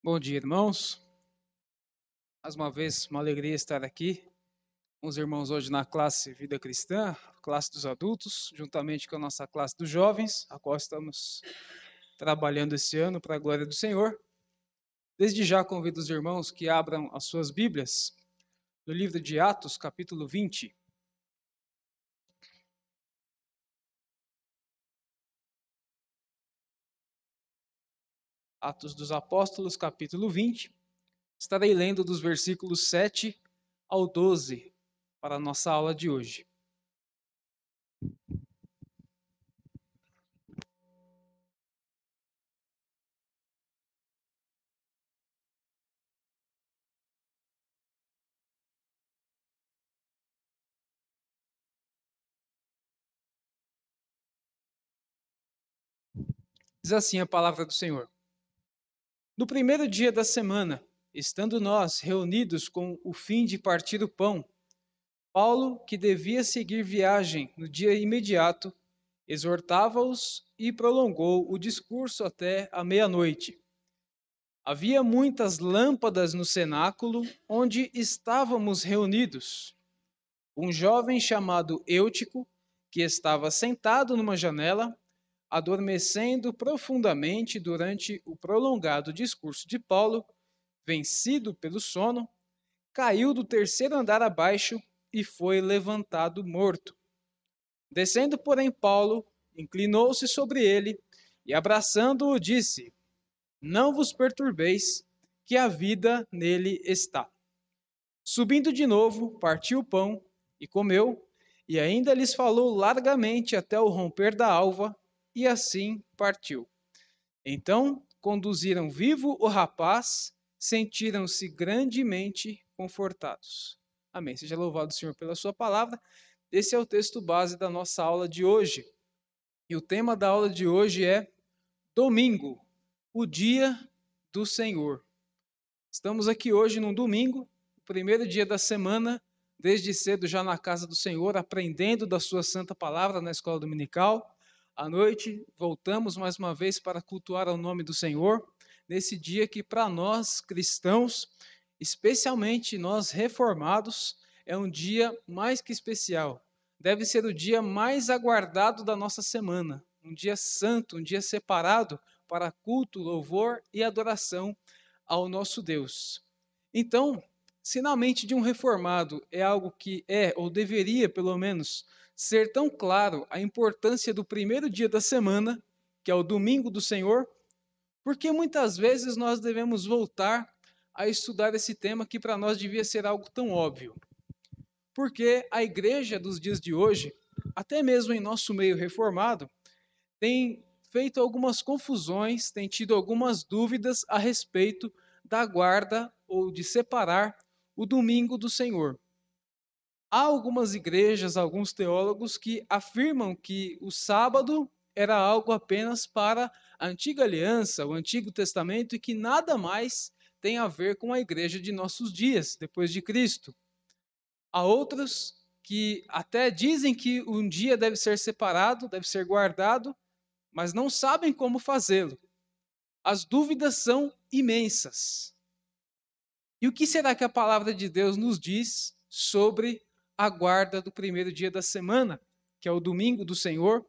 Bom dia, irmãos. Mais uma vez, uma alegria estar aqui com os irmãos hoje na classe Vida Cristã, classe dos adultos, juntamente com a nossa classe dos jovens, a qual estamos trabalhando esse ano para a glória do Senhor. Desde já convido os irmãos que abram as suas Bíblias no livro de Atos, capítulo 20. Atos dos Apóstolos, capítulo 20. Estarei lendo dos versículos 7 ao 12 para a nossa aula de hoje. Diz assim a palavra do Senhor. No primeiro dia da semana, estando nós reunidos com o fim de partir o pão, Paulo, que devia seguir viagem no dia imediato, exortava-os e prolongou o discurso até a meia-noite. Havia muitas lâmpadas no cenáculo onde estávamos reunidos. Um jovem chamado Eutico, que estava sentado numa janela, adormecendo profundamente durante o prolongado discurso de Paulo, vencido pelo sono, caiu do terceiro andar abaixo e foi levantado morto. Descendo, porém, Paulo inclinou-se sobre ele e, abraçando-o, disse: Não vos perturbeis, que a vida nele está. Subindo de novo, partiu o pão e comeu, e ainda lhes falou largamente até o romper da alva, e assim partiu. Então conduziram vivo o rapaz, sentiram-se grandemente confortados. Amém. Seja louvado o Senhor pela sua palavra. Esse é o texto base da nossa aula de hoje. E o tema da aula de hoje é Domingo, o dia do Senhor. Estamos aqui hoje num domingo, primeiro dia da semana, desde cedo já na casa do Senhor, aprendendo da sua santa palavra na escola dominical. À noite, voltamos mais uma vez para cultuar ao nome do Senhor, nesse dia que, para nós cristãos, especialmente nós reformados, é um dia mais que especial. Deve ser o dia mais aguardado da nossa semana, um dia santo, um dia separado para culto, louvor e adoração ao nosso Deus. Então, se na mente de um reformado é algo que é, ou deveria pelo menos, ser tão claro a importância do primeiro dia da semana, que é o domingo do Senhor, porque muitas vezes nós devemos voltar a estudar esse tema que para nós devia ser algo tão óbvio. Porque a igreja dos dias de hoje, até mesmo em nosso meio reformado, tem feito algumas confusões, tem tido algumas dúvidas a respeito da guarda ou de separar o domingo do Senhor. Há algumas igrejas, alguns teólogos que afirmam que o sábado era algo apenas para a antiga aliança, o Antigo Testamento, e que nada mais tem a ver com a igreja de nossos dias, depois de Cristo. Há outros que até dizem que um dia deve ser separado, deve ser guardado, mas não sabem como fazê-lo. As dúvidas são imensas. E o que será que a palavra de Deus nos diz sobre a guarda do primeiro dia da semana, que é o domingo do Senhor.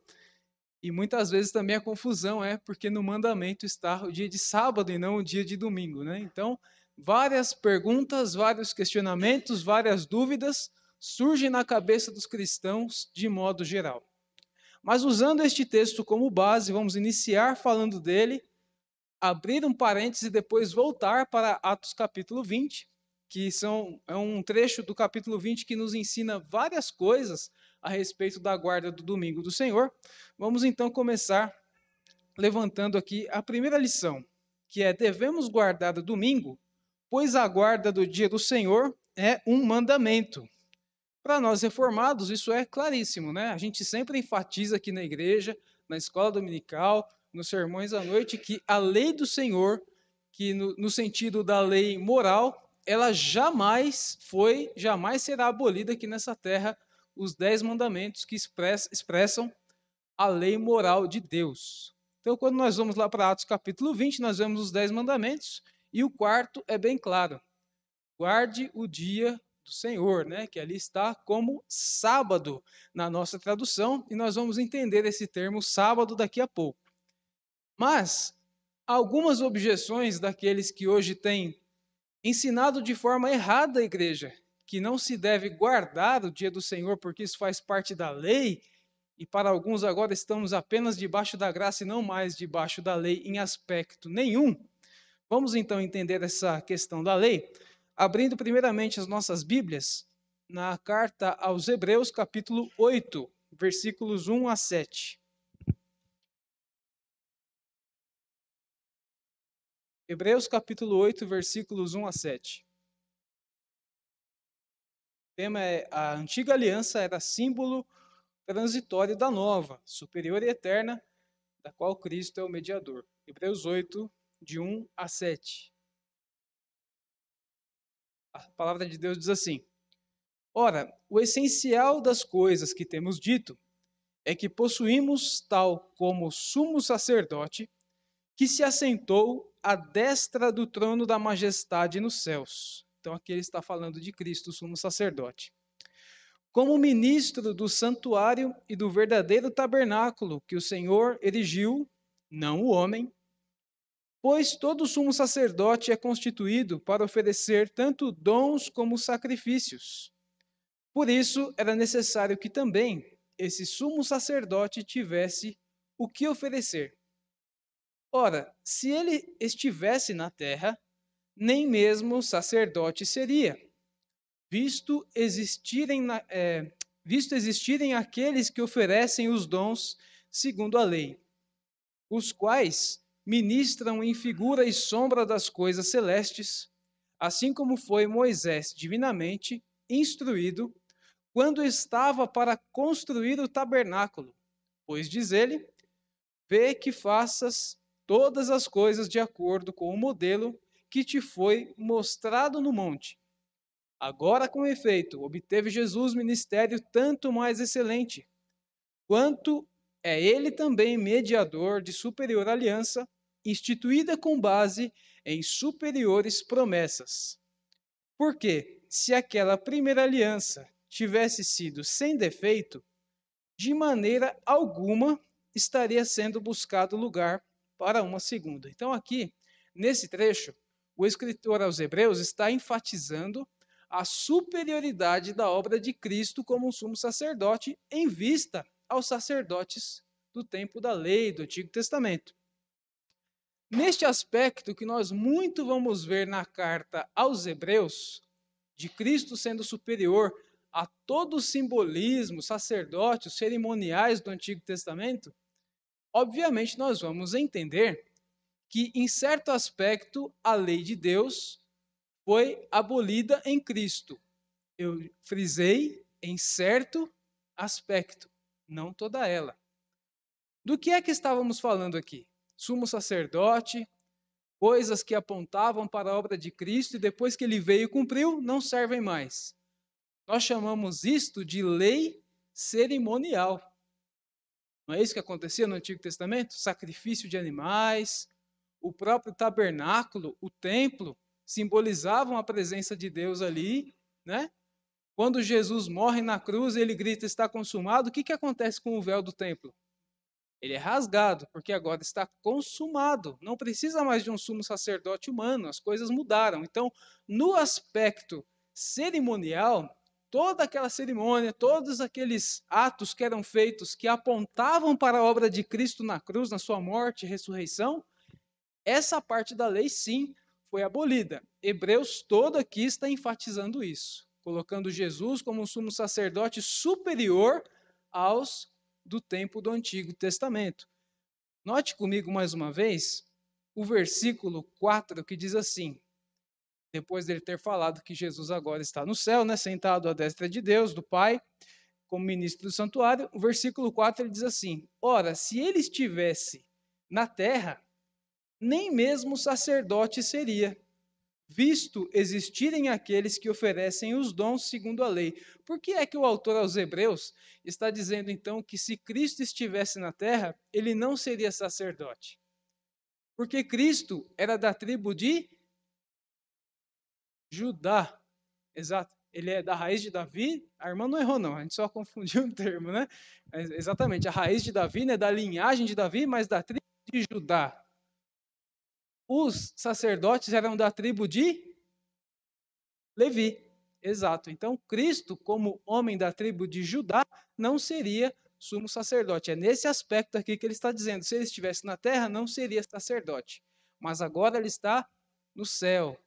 E muitas vezes também a confusão é porque no mandamento está o dia de sábado e não o dia de domingo, né? Então, várias perguntas, vários questionamentos, várias dúvidas surgem na cabeça dos cristãos de modo geral. Mas usando este texto como base, vamos iniciar falando dele, abrir um parêntese e depois voltar para Atos capítulo 20, que são, é um trecho do capítulo 20 que nos ensina várias coisas a respeito da guarda do domingo do Senhor. Vamos então começar levantando aqui a primeira lição, que é: devemos guardar o domingo, pois a guarda do dia do Senhor é um mandamento. Para nós reformados, isso é claríssimo, né? A gente sempre enfatiza aqui na igreja, na escola dominical, nos sermões à noite, que a lei do Senhor, que no, no sentido da lei moral, ela jamais foi, jamais será abolida aqui nessa terra os dez mandamentos que expressam a lei moral de Deus. Então, quando nós vamos lá para Atos capítulo 20, nós vemos os dez mandamentos, E o quarto é bem claro: guarde o dia do Senhor, né? Que ali está como sábado na nossa tradução, e nós vamos entender esse termo sábado daqui a pouco. Mas algumas objeções daqueles que hoje têm ensinado de forma errada a igreja, que não se deve guardar o dia do Senhor porque isso faz parte da lei, e para alguns agora estamos apenas debaixo da graça e não mais debaixo da lei em aspecto nenhum. Vamos então entender essa questão da lei, abrindo primeiramente as nossas Bíblias na carta aos Hebreus, capítulo 8, versículos 1 a 7. Hebreus capítulo 8, versículos 1 a 7. O tema é a antiga aliança era símbolo transitório da nova, superior e eterna, da qual Cristo é o mediador. Hebreus 8, de 1 a 7. A palavra de Deus diz assim: Ora, o essencial das coisas que temos dito é que possuímos tal como sumo sacerdote que se assentou à destra do trono da majestade nos céus. Então aqui ele está falando de Cristo, sumo sacerdote. Como ministro do santuário e do verdadeiro tabernáculo que o Senhor erigiu, não o homem, pois todo sumo sacerdote é constituído para oferecer tanto dons como sacrifícios. Por isso era necessário que também esse sumo sacerdote tivesse o que oferecer. Ora, se ele estivesse na terra, nem mesmo sacerdote seria, visto existirem, é, visto existirem aqueles que oferecem os dons segundo a lei, os quais ministram em figura e sombra das coisas celestes, assim como foi Moisés divinamente instruído quando estava para construir o tabernáculo, pois diz ele: Vê que faças todas as coisas de acordo com o modelo que te foi mostrado no monte. Agora, com efeito, obteve Jesus ministério tanto mais excelente, quanto é ele também mediador de superior aliança, instituída com base em superiores promessas. Porque, se aquela primeira aliança tivesse sido sem defeito, de maneira alguma estaria sendo buscado lugar para uma segunda. Então, aqui, nesse trecho, o escritor aos Hebreus está enfatizando a superioridade da obra de Cristo como um sumo sacerdote em vista aos sacerdotes do tempo da lei do Antigo Testamento. Neste aspecto que nós muito vamos ver na carta aos Hebreus, de Cristo sendo superior a todo o simbolismo, sacerdotes, cerimoniais do Antigo Testamento, obviamente nós vamos entender que, em certo aspecto, a lei de Deus foi abolida em Cristo. Eu frisei em certo aspecto, não toda ela. Do que é que estávamos falando aqui? Sumo sacerdote, coisas que apontavam para a obra de Cristo e depois que ele veio e cumpriu, não servem mais. Nós chamamos isto de lei cerimonial. Não é isso que acontecia no Antigo Testamento? Sacrifício de animais, o próprio tabernáculo, o templo, simbolizavam a presença de Deus ali, né? Quando Jesus morre na cruz, ele grita: Está consumado. O que, que acontece com o véu do templo? Ele é rasgado, porque agora está consumado. Não precisa mais de um sumo sacerdote humano, as coisas mudaram. Então, no aspecto cerimonial, toda aquela cerimônia, todos aqueles atos que eram feitos que apontavam para a obra de Cristo na cruz, na sua morte e ressurreição, essa parte da lei sim foi abolida. Hebreus todo aqui está enfatizando isso, colocando Jesus como um sumo sacerdote superior aos do tempo do Antigo Testamento. Note comigo mais uma vez o versículo 4 que diz assim: depois dele ter falado que Jesus agora está no céu, né, sentado à destra de Deus, do Pai, como ministro do santuário, o versículo 4 ele diz assim: Ora, se ele estivesse na terra, nem mesmo sacerdote seria, visto existirem aqueles que oferecem os dons segundo a lei. Por que é que o autor aos Hebreus está dizendo então que se Cristo estivesse na terra, ele não seria sacerdote? Porque Cristo era da tribo de Judá, exato. Ele é da raiz de Davi. A irmã não errou, não. A gente só confundiu o termo, né? Exatamente. A raiz de Davi, né? Da linhagem de Davi, mas da tribo de Judá. Os sacerdotes eram da tribo de Levi. Exato. Então, Cristo, como homem da tribo de Judá, não seria sumo sacerdote. É nesse aspecto aqui que ele está dizendo. Se ele estivesse na terra, não seria sacerdote. Mas agora ele está no céu,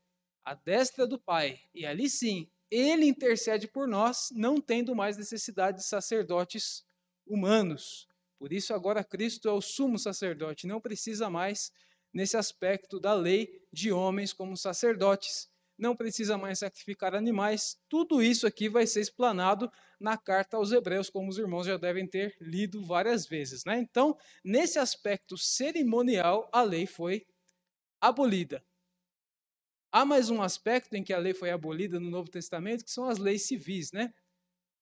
à destra do Pai. E ali sim, ele intercede por nós, não tendo mais necessidade de sacerdotes humanos. Por isso, agora Cristo é o sumo sacerdote, não precisa mais, nesse aspecto da lei, de homens como sacerdotes não precisa mais sacrificar animais. Tudo isso aqui vai ser explanado na carta aos Hebreus, como os irmãos já devem ter lido várias vezes. Né? Então, nesse aspecto cerimonial, a lei foi abolida. Há mais um aspecto em que a lei foi abolida no Novo Testamento, que são as leis civis, né?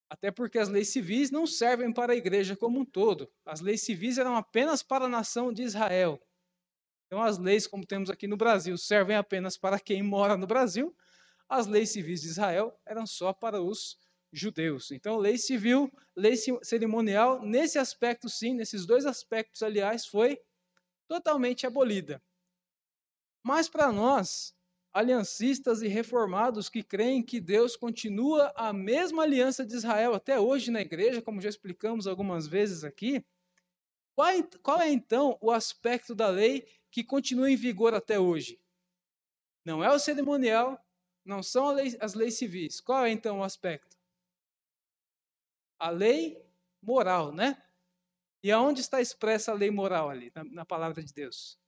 Até porque as leis civis não servem para a igreja como um todo. As leis civis eram apenas para a nação de Israel. Então, as leis, como temos aqui no Brasil, servem apenas para quem mora no Brasil. As leis civis de Israel eram só para os judeus. Então, lei civil, lei cerimonial, nesse aspecto, sim, nesses dois aspectos, aliás, foi totalmente abolida. Mas para nós, aliancistas e reformados que creem que Deus continua a mesma aliança de Israel até hoje na igreja, como já explicamos algumas vezes aqui, qual é, então o aspecto da lei que continua em vigor até hoje. Não é o cerimonial, não são as leis civis. Qual é então o aspecto? A lei moral, né? E aonde está expressa a lei moral ali, na, na palavra de Deus?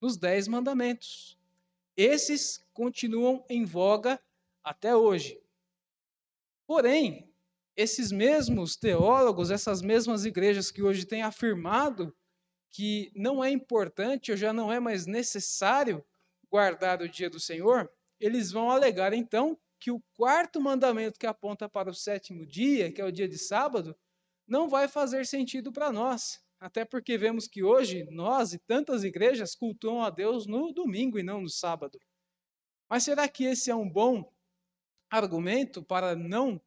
Nos Dez Mandamentos. Esses continuam em voga até hoje. Porém, esses mesmos teólogos, essas mesmas igrejas que hoje têm afirmado que não é importante ou já não é mais necessário guardar o dia do Senhor, eles vão alegar então que o quarto mandamento que aponta para o sétimo dia, que é o dia de sábado, não vai fazer sentido para nós. Até porque vemos que hoje nós e tantas igrejas cultuam a Deus no domingo e não no sábado. Mas será que esse é um bom argumento para não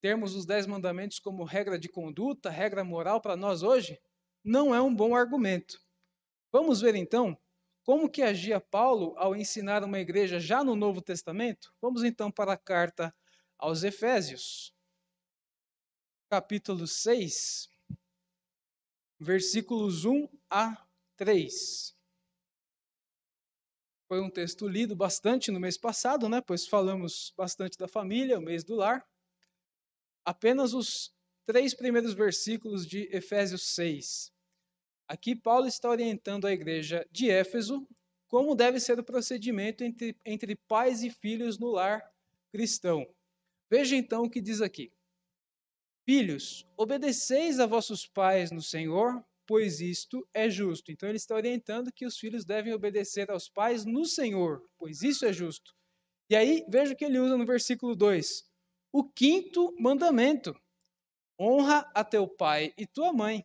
termos os dez mandamentos como regra de conduta, regra moral para nós hoje? não é um bom argumento. Vamos ver então como que agia Paulo ao ensinar uma igreja já no Novo Testamento? Vamos então para a carta aos Efésios, capítulo 6, versículos 1 a 3. Foi um texto lido bastante no mês passado, né? Pois falamos bastante da família, o mês do lar. Apenas os três primeiros versículos de Efésios 6. Aqui, Paulo está orientando a igreja de Éfeso como deve ser o procedimento entre, entre pais e filhos no lar cristão. Veja então o que diz aqui: Filhos, obedeceis a vossos pais no Senhor, pois isto é justo. Então, ele está orientando que os filhos devem obedecer aos pais no Senhor, pois isso é justo. E aí, veja o que ele usa no versículo 2: O quinto mandamento: honra a teu pai e tua mãe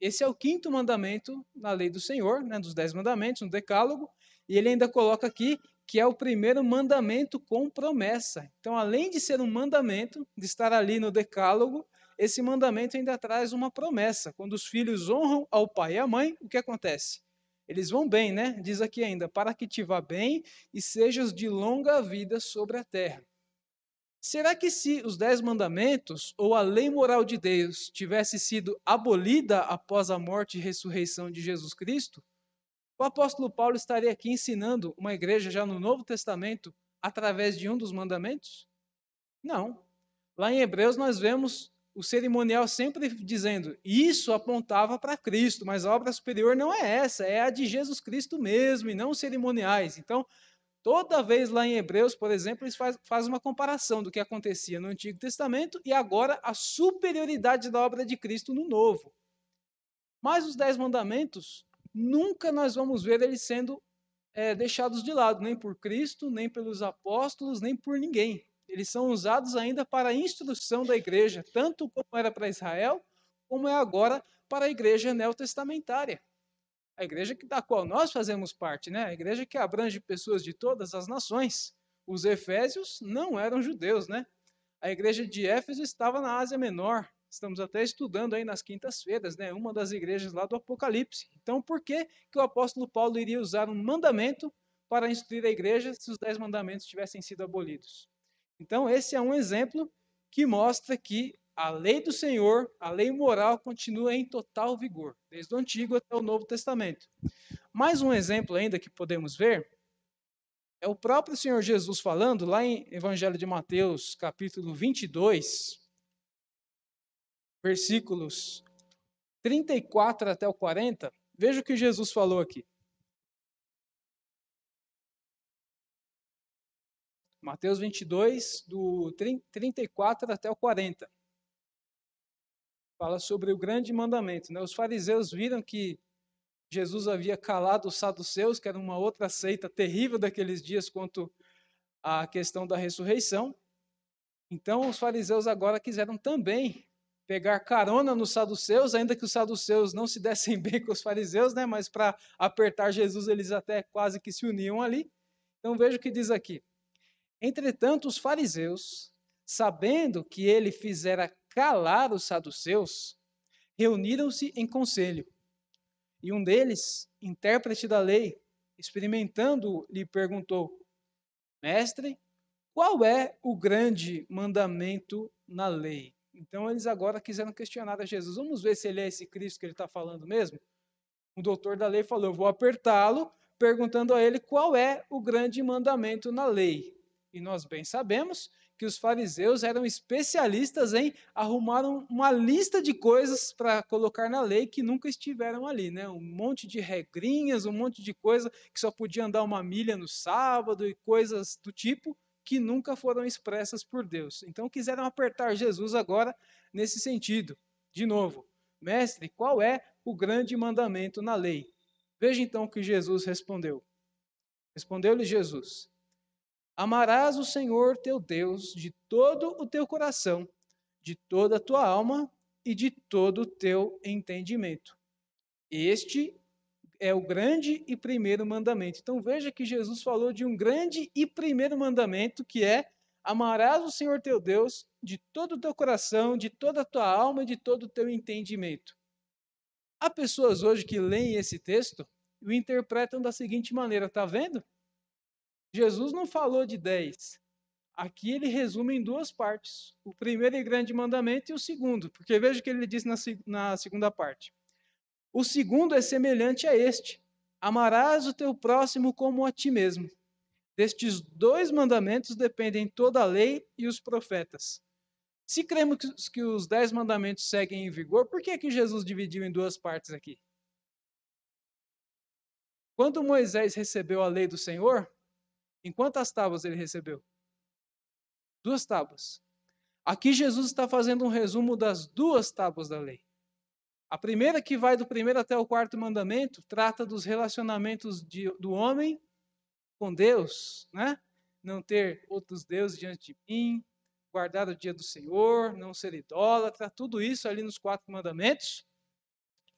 esse é o quinto mandamento na lei do Senhor, né, dos dez mandamentos, no Decálogo, e ele ainda coloca aqui que é o primeiro mandamento com promessa. Então, além de ser um mandamento, de estar ali no Decálogo, esse mandamento ainda traz uma promessa. Quando os filhos honram ao pai e à mãe, o que acontece? Eles vão bem, né? Diz aqui ainda, para que te vá bem e sejas de longa vida sobre a terra. Será que se os dez mandamentos ou a lei moral de Deus tivesse sido abolida após a morte e ressurreição de Jesus Cristo, o apóstolo Paulo estaria aqui ensinando uma igreja já no Novo Testamento através de um dos mandamentos? Não. Lá em Hebreus nós vemos o cerimonial sempre dizendo isso apontava para Cristo, mas a obra superior não é essa, é a de Jesus Cristo mesmo e não os cerimoniais. Então, Toda vez lá em Hebreus, por exemplo, eles fazem faz uma comparação do que acontecia no Antigo Testamento e agora a superioridade da obra de Cristo no Novo. Mas os Dez Mandamentos, nunca nós vamos ver eles sendo é, deixados de lado, nem por Cristo, nem pelos apóstolos, nem por ninguém. Eles são usados ainda para a instrução da igreja, tanto como era para Israel, como é agora para a igreja neotestamentária a igreja da qual nós fazemos parte, né? a igreja que abrange pessoas de todas as nações. os efésios não eram judeus, né? A igreja de Éfeso estava na Ásia Menor. Estamos até estudando aí nas quintas-feiras, né? Uma das igrejas lá do Apocalipse. Então, por que, que o apóstolo Paulo iria usar um mandamento para instruir a igreja se os dez mandamentos tivessem sido abolidos? Então, esse é um exemplo que mostra que a lei do Senhor, a lei moral, continua em total vigor, desde o Antigo até o Novo Testamento. Mais um exemplo ainda que podemos ver é o próprio Senhor Jesus falando lá em Evangelho de Mateus, capítulo 22, versículos 34 até o 40. Veja o que Jesus falou aqui. Mateus 22, do 34 até o 40 fala sobre o grande mandamento. Né? Os fariseus viram que Jesus havia calado os saduceus, que era uma outra seita terrível daqueles dias quanto à questão da ressurreição. Então, os fariseus agora quiseram também pegar carona nos saduceus, ainda que os saduceus não se dessem bem com os fariseus, né? mas para apertar Jesus, eles até quase que se uniam ali. Então, veja o que diz aqui. Entretanto, os fariseus, sabendo que ele fizera calar os saduceus, reuniram-se em conselho. E um deles, intérprete da lei, experimentando, lhe perguntou: Mestre, qual é o grande mandamento na lei? Então eles agora quiseram questionar a Jesus. Vamos ver se ele é esse Cristo que ele está falando mesmo? O doutor da lei falou: Eu vou apertá-lo, perguntando a ele qual é o grande mandamento na lei. E nós bem sabemos que os fariseus eram especialistas em arrumar uma lista de coisas para colocar na lei que nunca estiveram ali, né? Um monte de regrinhas, um monte de coisa que só podia andar uma milha no sábado e coisas do tipo que nunca foram expressas por Deus. Então quiseram apertar Jesus agora nesse sentido. De novo, mestre, qual é o grande mandamento na lei? Veja então o que Jesus respondeu. Respondeu-lhe Jesus: Amarás o Senhor teu Deus de todo o teu coração, de toda a tua alma e de todo o teu entendimento. Este é o grande e primeiro mandamento. Então veja que Jesus falou de um grande e primeiro mandamento que é amarás o Senhor teu Deus de todo o teu coração, de toda a tua alma e de todo o teu entendimento. Há pessoas hoje que leem esse texto e o interpretam da seguinte maneira, tá vendo? Jesus não falou de dez. Aqui ele resume em duas partes: o primeiro e grande mandamento e o segundo, porque veja o que ele diz na, na segunda parte. O segundo é semelhante a este: amarás o teu próximo como a ti mesmo. Destes dois mandamentos dependem toda a lei e os profetas. Se cremos que os dez mandamentos seguem em vigor, por que, que Jesus dividiu em duas partes aqui? Quando Moisés recebeu a lei do Senhor, em quantas tábuas ele recebeu? Duas tábuas. Aqui Jesus está fazendo um resumo das duas tábuas da lei. A primeira, que vai do primeiro até o quarto mandamento, trata dos relacionamentos de, do homem com Deus, né? Não ter outros deuses diante de mim, guardar o dia do Senhor, não ser idólatra, tudo isso ali nos quatro mandamentos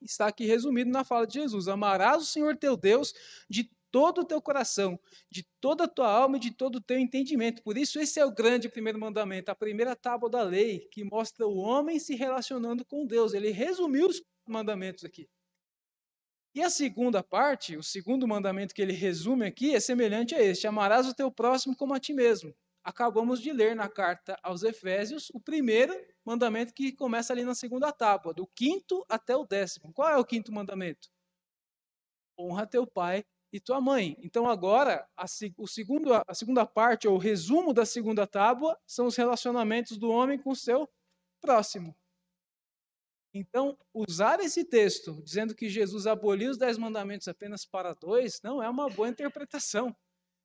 está aqui resumido na fala de Jesus: Amarás o Senhor teu Deus de todo o teu coração, de toda a tua alma e de todo o teu entendimento. Por isso, esse é o grande primeiro mandamento, a primeira tábua da lei, que mostra o homem se relacionando com Deus. Ele resumiu os mandamentos aqui. E a segunda parte, o segundo mandamento que ele resume aqui, é semelhante a este: amarás o teu próximo como a ti mesmo. Acabamos de ler na carta aos Efésios o primeiro mandamento que começa ali na segunda tábua, do quinto até o décimo. Qual é o quinto mandamento? Honra teu pai e tua mãe. Então agora a, o segundo, a segunda parte, ou o resumo da segunda tábua, são os relacionamentos do homem com o seu próximo. Então, usar esse texto dizendo que Jesus aboliu os dez mandamentos apenas para dois, não é uma boa interpretação.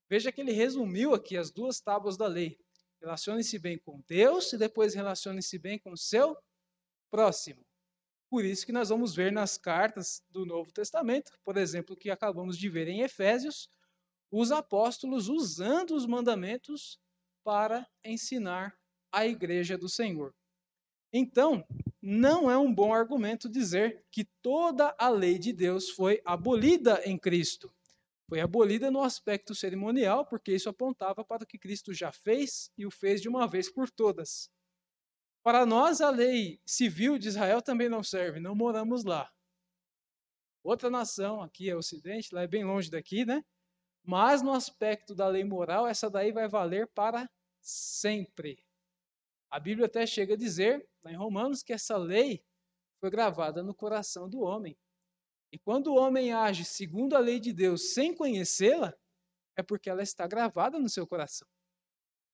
Veja que ele resumiu aqui as duas tábuas da lei. Relacione-se bem com Deus e depois relacione-se bem com o seu próximo. Por isso que nós vamos ver nas cartas do Novo Testamento, por exemplo, que acabamos de ver em Efésios, os apóstolos usando os mandamentos para ensinar a igreja do Senhor. Então, não é um bom argumento dizer que toda a lei de Deus foi abolida em Cristo. Foi abolida no aspecto cerimonial, porque isso apontava para o que Cristo já fez e o fez de uma vez por todas. Para nós, a lei civil de Israel também não serve, não moramos lá. Outra nação, aqui é o Ocidente, lá é bem longe daqui, né? Mas no aspecto da lei moral, essa daí vai valer para sempre. A Bíblia até chega a dizer, lá em Romanos, que essa lei foi gravada no coração do homem. E quando o homem age segundo a lei de Deus sem conhecê-la, é porque ela está gravada no seu coração.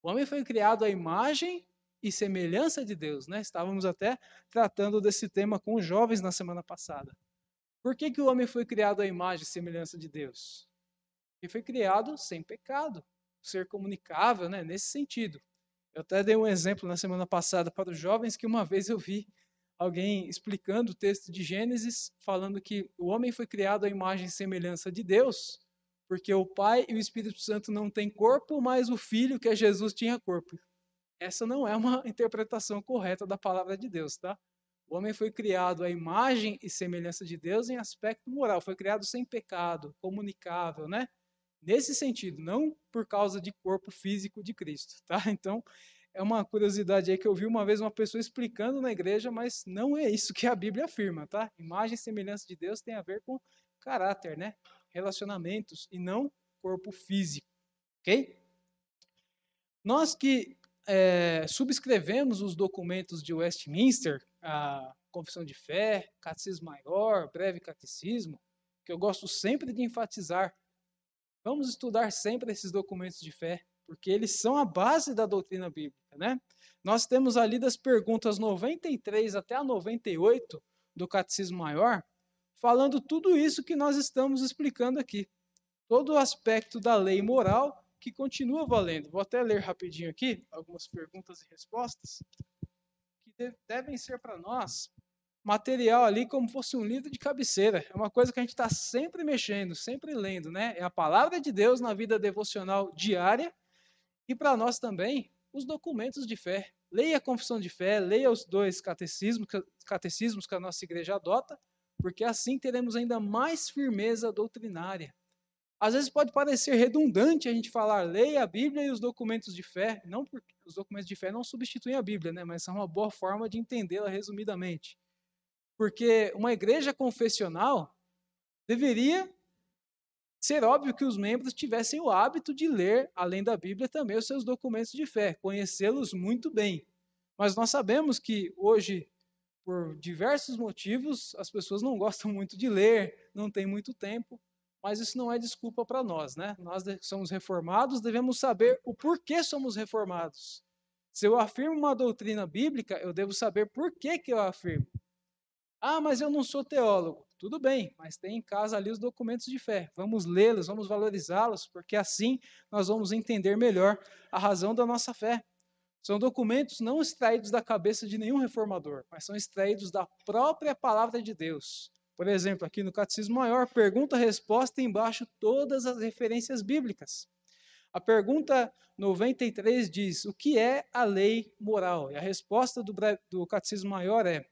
O homem foi criado à imagem e semelhança de Deus, né? Estávamos até tratando desse tema com os jovens na semana passada. Por que, que o homem foi criado à imagem e semelhança de Deus? Porque foi criado sem pecado, ser comunicável, né? Nesse sentido. Eu até dei um exemplo na semana passada para os jovens que uma vez eu vi alguém explicando o texto de Gênesis, falando que o homem foi criado à imagem e semelhança de Deus, porque o Pai e o Espírito Santo não têm corpo, mas o Filho, que é Jesus, tinha corpo. Essa não é uma interpretação correta da palavra de Deus, tá? O homem foi criado à imagem e semelhança de Deus em aspecto moral, foi criado sem pecado, comunicável, né? Nesse sentido, não por causa de corpo físico de Cristo, tá? Então, é uma curiosidade aí que eu vi uma vez uma pessoa explicando na igreja, mas não é isso que a Bíblia afirma, tá? Imagem e semelhança de Deus tem a ver com caráter, né? Relacionamentos e não corpo físico, ok? Nós que é, subscrevemos os documentos de Westminster, a Confissão de Fé, Catecismo Maior, Breve Catecismo, que eu gosto sempre de enfatizar. Vamos estudar sempre esses documentos de fé, porque eles são a base da doutrina bíblica, né? Nós temos ali das perguntas 93 até a 98 do Catecismo Maior, falando tudo isso que nós estamos explicando aqui. Todo o aspecto da lei moral que continua valendo. Vou até ler rapidinho aqui algumas perguntas e respostas que devem ser para nós material ali como fosse um livro de cabeceira. É uma coisa que a gente está sempre mexendo, sempre lendo, né? É a palavra de Deus na vida devocional diária e para nós também os documentos de fé. Leia a confissão de fé, leia os dois catecismos, catecismos que a nossa igreja adota, porque assim teremos ainda mais firmeza doutrinária. Às vezes pode parecer redundante a gente falar leia a Bíblia e os documentos de fé, não porque os documentos de fé não substituem a Bíblia, né, mas são uma boa forma de entendê-la resumidamente. Porque uma igreja confessional deveria ser óbvio que os membros tivessem o hábito de ler, além da Bíblia, também os seus documentos de fé, conhecê-los muito bem. Mas nós sabemos que hoje, por diversos motivos, as pessoas não gostam muito de ler, não têm muito tempo mas isso não é desculpa para nós, né? Nós somos reformados, devemos saber o porquê somos reformados. Se eu afirmo uma doutrina bíblica, eu devo saber por que, que eu afirmo. Ah, mas eu não sou teólogo. Tudo bem, mas tem em casa ali os documentos de fé. Vamos lê-los, vamos valorizá-los, porque assim nós vamos entender melhor a razão da nossa fé. São documentos não extraídos da cabeça de nenhum reformador, mas são extraídos da própria palavra de Deus. Por exemplo, aqui no Catecismo Maior, pergunta-resposta embaixo todas as referências bíblicas. A pergunta 93 diz: O que é a lei moral? E a resposta do, do Catecismo Maior é: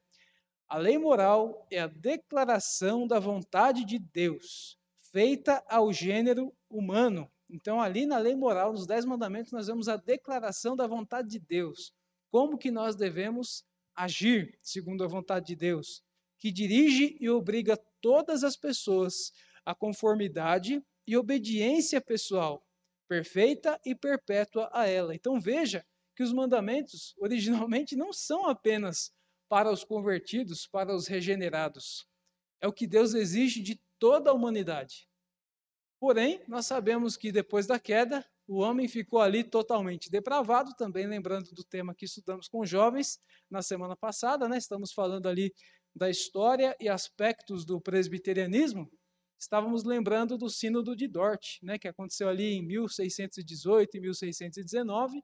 A lei moral é a declaração da vontade de Deus, feita ao gênero humano. Então, ali na lei moral, nos Dez Mandamentos, nós vemos a declaração da vontade de Deus. Como que nós devemos agir segundo a vontade de Deus? Que dirige e obriga todas as pessoas à conformidade e obediência pessoal, perfeita e perpétua a ela. Então veja que os mandamentos originalmente não são apenas para os convertidos, para os regenerados. É o que Deus exige de toda a humanidade. Porém, nós sabemos que depois da queda, o homem ficou ali totalmente depravado, também lembrando do tema que estudamos com jovens na semana passada, né? Estamos falando ali da história e aspectos do presbiterianismo, estávamos lembrando do Sínodo de Dort, né, que aconteceu ali em 1618 e 1619,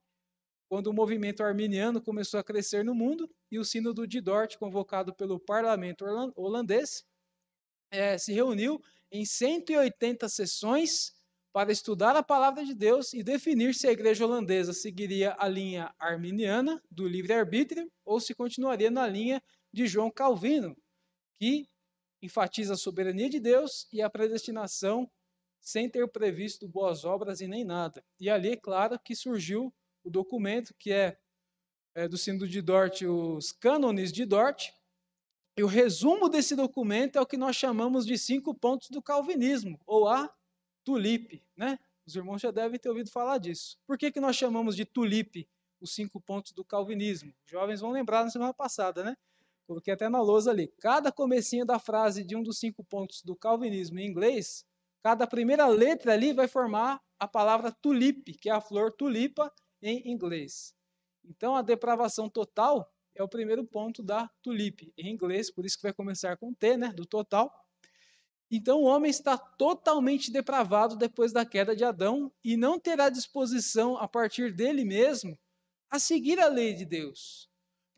quando o movimento arminiano começou a crescer no mundo, e o Sínodo de Dort, convocado pelo parlamento holandês, é, se reuniu em 180 sessões para estudar a palavra de Deus e definir se a igreja holandesa seguiria a linha arminiana do livre-arbítrio ou se continuaria na linha de João Calvino, que enfatiza a soberania de Deus e a predestinação sem ter previsto boas obras e nem nada. E ali é claro que surgiu o documento que é, é do Sínodo de Dort, os cânones de Dort, e o resumo desse documento é o que nós chamamos de cinco pontos do calvinismo, ou a tulipe, né? Os irmãos já devem ter ouvido falar disso. Por que, que nós chamamos de tulipe os cinco pontos do calvinismo? Os jovens vão lembrar na semana passada, né? Coloquei até na lousa ali. Cada comecinho da frase de um dos cinco pontos do calvinismo em inglês, cada primeira letra ali vai formar a palavra tulipe, que é a flor tulipa em inglês. Então, a depravação total é o primeiro ponto da tulipe, em inglês, por isso que vai começar com T, né, do total. Então o homem está totalmente depravado depois da queda de Adão e não terá disposição a partir dele mesmo a seguir a lei de Deus.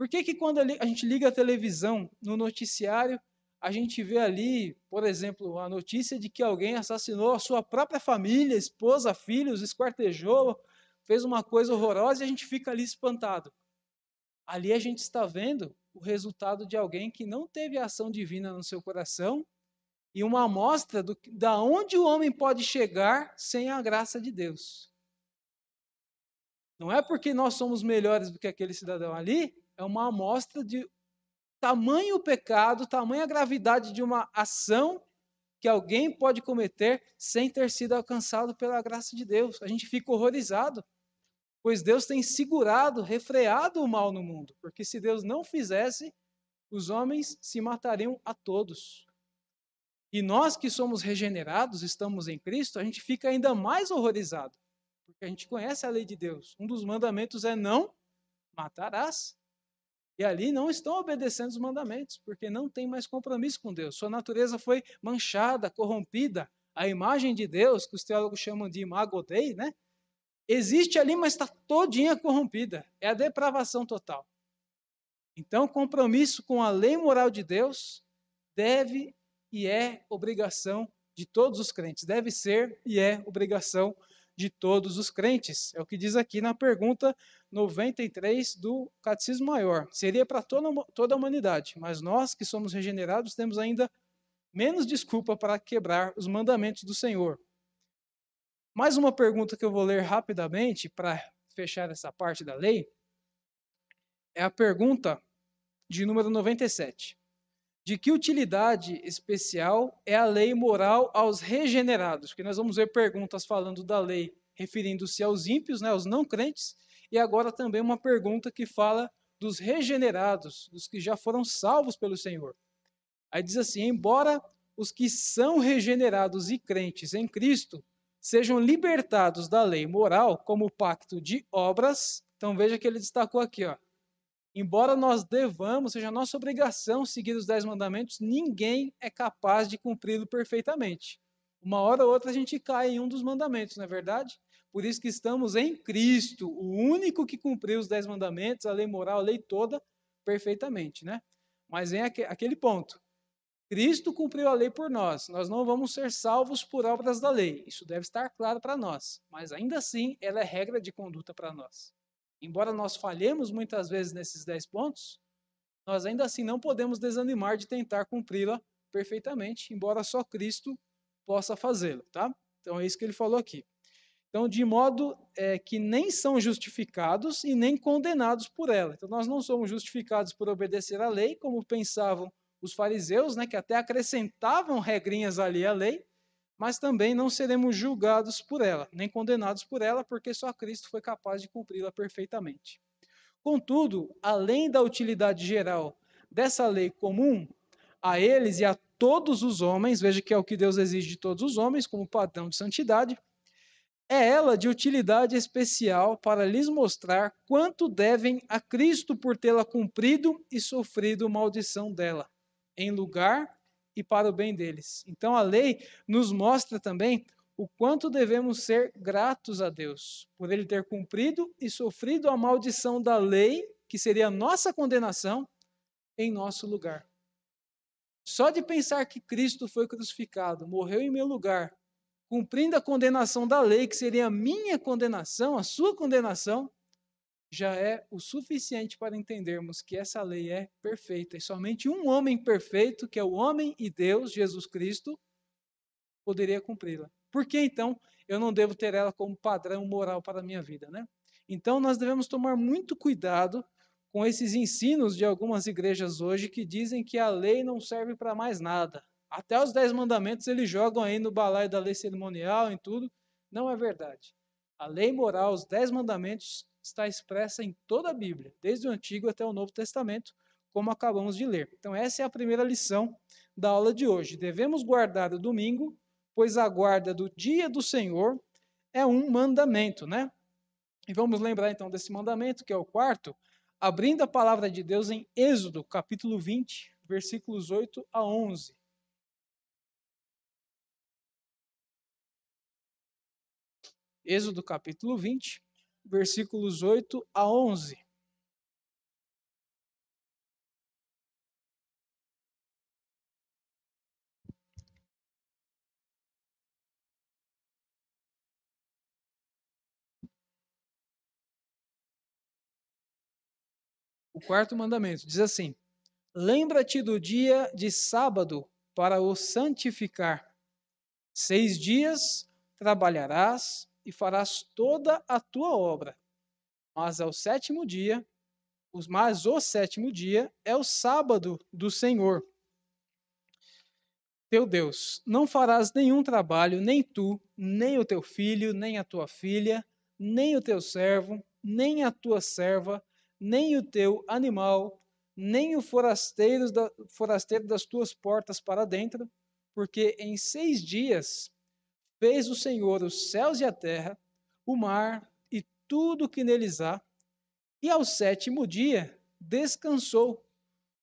Por que, que quando a gente liga a televisão no noticiário, a gente vê ali, por exemplo, a notícia de que alguém assassinou a sua própria família, esposa, filhos, esquartejou, fez uma coisa horrorosa e a gente fica ali espantado. Ali a gente está vendo o resultado de alguém que não teve ação divina no seu coração e uma amostra do, da onde o homem pode chegar sem a graça de Deus. Não é porque nós somos melhores do que aquele cidadão ali, é uma amostra de tamanho pecado, tamanha gravidade de uma ação que alguém pode cometer sem ter sido alcançado pela graça de Deus. A gente fica horrorizado pois Deus tem segurado, refreado o mal no mundo, porque se Deus não fizesse, os homens se matariam a todos. E nós que somos regenerados, estamos em Cristo, a gente fica ainda mais horrorizado, porque a gente conhece a lei de Deus. Um dos mandamentos é não matarás. E ali não estão obedecendo os mandamentos, porque não tem mais compromisso com Deus. Sua natureza foi manchada, corrompida. A imagem de Deus, que os teólogos chamam de imago Dei, né? existe ali, mas está todinha corrompida. É a depravação total. Então, compromisso com a lei moral de Deus deve e é obrigação de todos os crentes. Deve ser e é obrigação de todos os crentes. É o que diz aqui na pergunta 93 do Catecismo Maior. Seria para toda, toda a humanidade, mas nós que somos regenerados temos ainda menos desculpa para quebrar os mandamentos do Senhor. Mais uma pergunta que eu vou ler rapidamente para fechar essa parte da lei é a pergunta de número 97. De que utilidade especial é a lei moral aos regenerados? Porque nós vamos ver perguntas falando da lei referindo-se aos ímpios, né, aos não crentes, e agora também uma pergunta que fala dos regenerados, dos que já foram salvos pelo Senhor. Aí diz assim: embora os que são regenerados e crentes em Cristo sejam libertados da lei moral como pacto de obras. Então veja que ele destacou aqui, ó. Embora nós devamos, seja nossa obrigação seguir os dez mandamentos, ninguém é capaz de cumpri-lo perfeitamente. Uma hora ou outra a gente cai em um dos mandamentos, não é verdade? Por isso que estamos em Cristo, o único que cumpriu os dez mandamentos, a lei moral, a lei toda, perfeitamente, né? Mas vem aquele ponto. Cristo cumpriu a lei por nós. Nós não vamos ser salvos por obras da lei. Isso deve estar claro para nós. Mas ainda assim, ela é regra de conduta para nós. Embora nós falhemos muitas vezes nesses dez pontos, nós ainda assim não podemos desanimar de tentar cumpri-la perfeitamente, embora só Cristo possa fazê-lo, tá? Então é isso que ele falou aqui. Então, de modo é, que nem são justificados e nem condenados por ela. Então, nós não somos justificados por obedecer à lei, como pensavam os fariseus, né, que até acrescentavam regrinhas ali à lei, mas também não seremos julgados por ela, nem condenados por ela, porque só Cristo foi capaz de cumpri-la perfeitamente. Contudo, além da utilidade geral dessa lei comum a eles e a todos os homens, veja que é o que Deus exige de todos os homens como padrão de santidade, é ela de utilidade especial para lhes mostrar quanto devem a Cristo por tê-la cumprido e sofrido maldição dela em lugar e para o bem deles. Então a lei nos mostra também o quanto devemos ser gratos a Deus por ele ter cumprido e sofrido a maldição da lei, que seria a nossa condenação, em nosso lugar. Só de pensar que Cristo foi crucificado, morreu em meu lugar, cumprindo a condenação da lei, que seria a minha condenação, a sua condenação, já é o suficiente para entendermos que essa lei é perfeita e somente um homem perfeito, que é o homem e Deus, Jesus Cristo, poderia cumpri-la. Por que então eu não devo ter ela como padrão moral para a minha vida, né? Então nós devemos tomar muito cuidado com esses ensinos de algumas igrejas hoje que dizem que a lei não serve para mais nada. Até os dez mandamentos eles jogam aí no balaio da lei cerimonial, em tudo. Não é verdade. A lei moral, os dez mandamentos, está expressa em toda a Bíblia, desde o Antigo até o Novo Testamento, como acabamos de ler. Então, essa é a primeira lição da aula de hoje. Devemos guardar o domingo, pois a guarda do dia do Senhor é um mandamento, né? E vamos lembrar então desse mandamento, que é o quarto, abrindo a palavra de Deus em Êxodo, capítulo 20, versículos 8 a 11. Êxodo capítulo 20, versículos 8 a 11. O quarto mandamento diz assim: Lembra-te do dia de sábado para o santificar. Seis dias trabalharás e farás toda a tua obra. Mas ao sétimo dia, mas o sétimo dia é o sábado do Senhor. Teu Deus, não farás nenhum trabalho, nem tu, nem o teu filho, nem a tua filha, nem o teu servo, nem a tua serva, nem o teu animal, nem o forasteiro, da, forasteiro das tuas portas para dentro, porque em seis dias fez o Senhor os céus e a terra, o mar e tudo o que neles há, e ao sétimo dia descansou.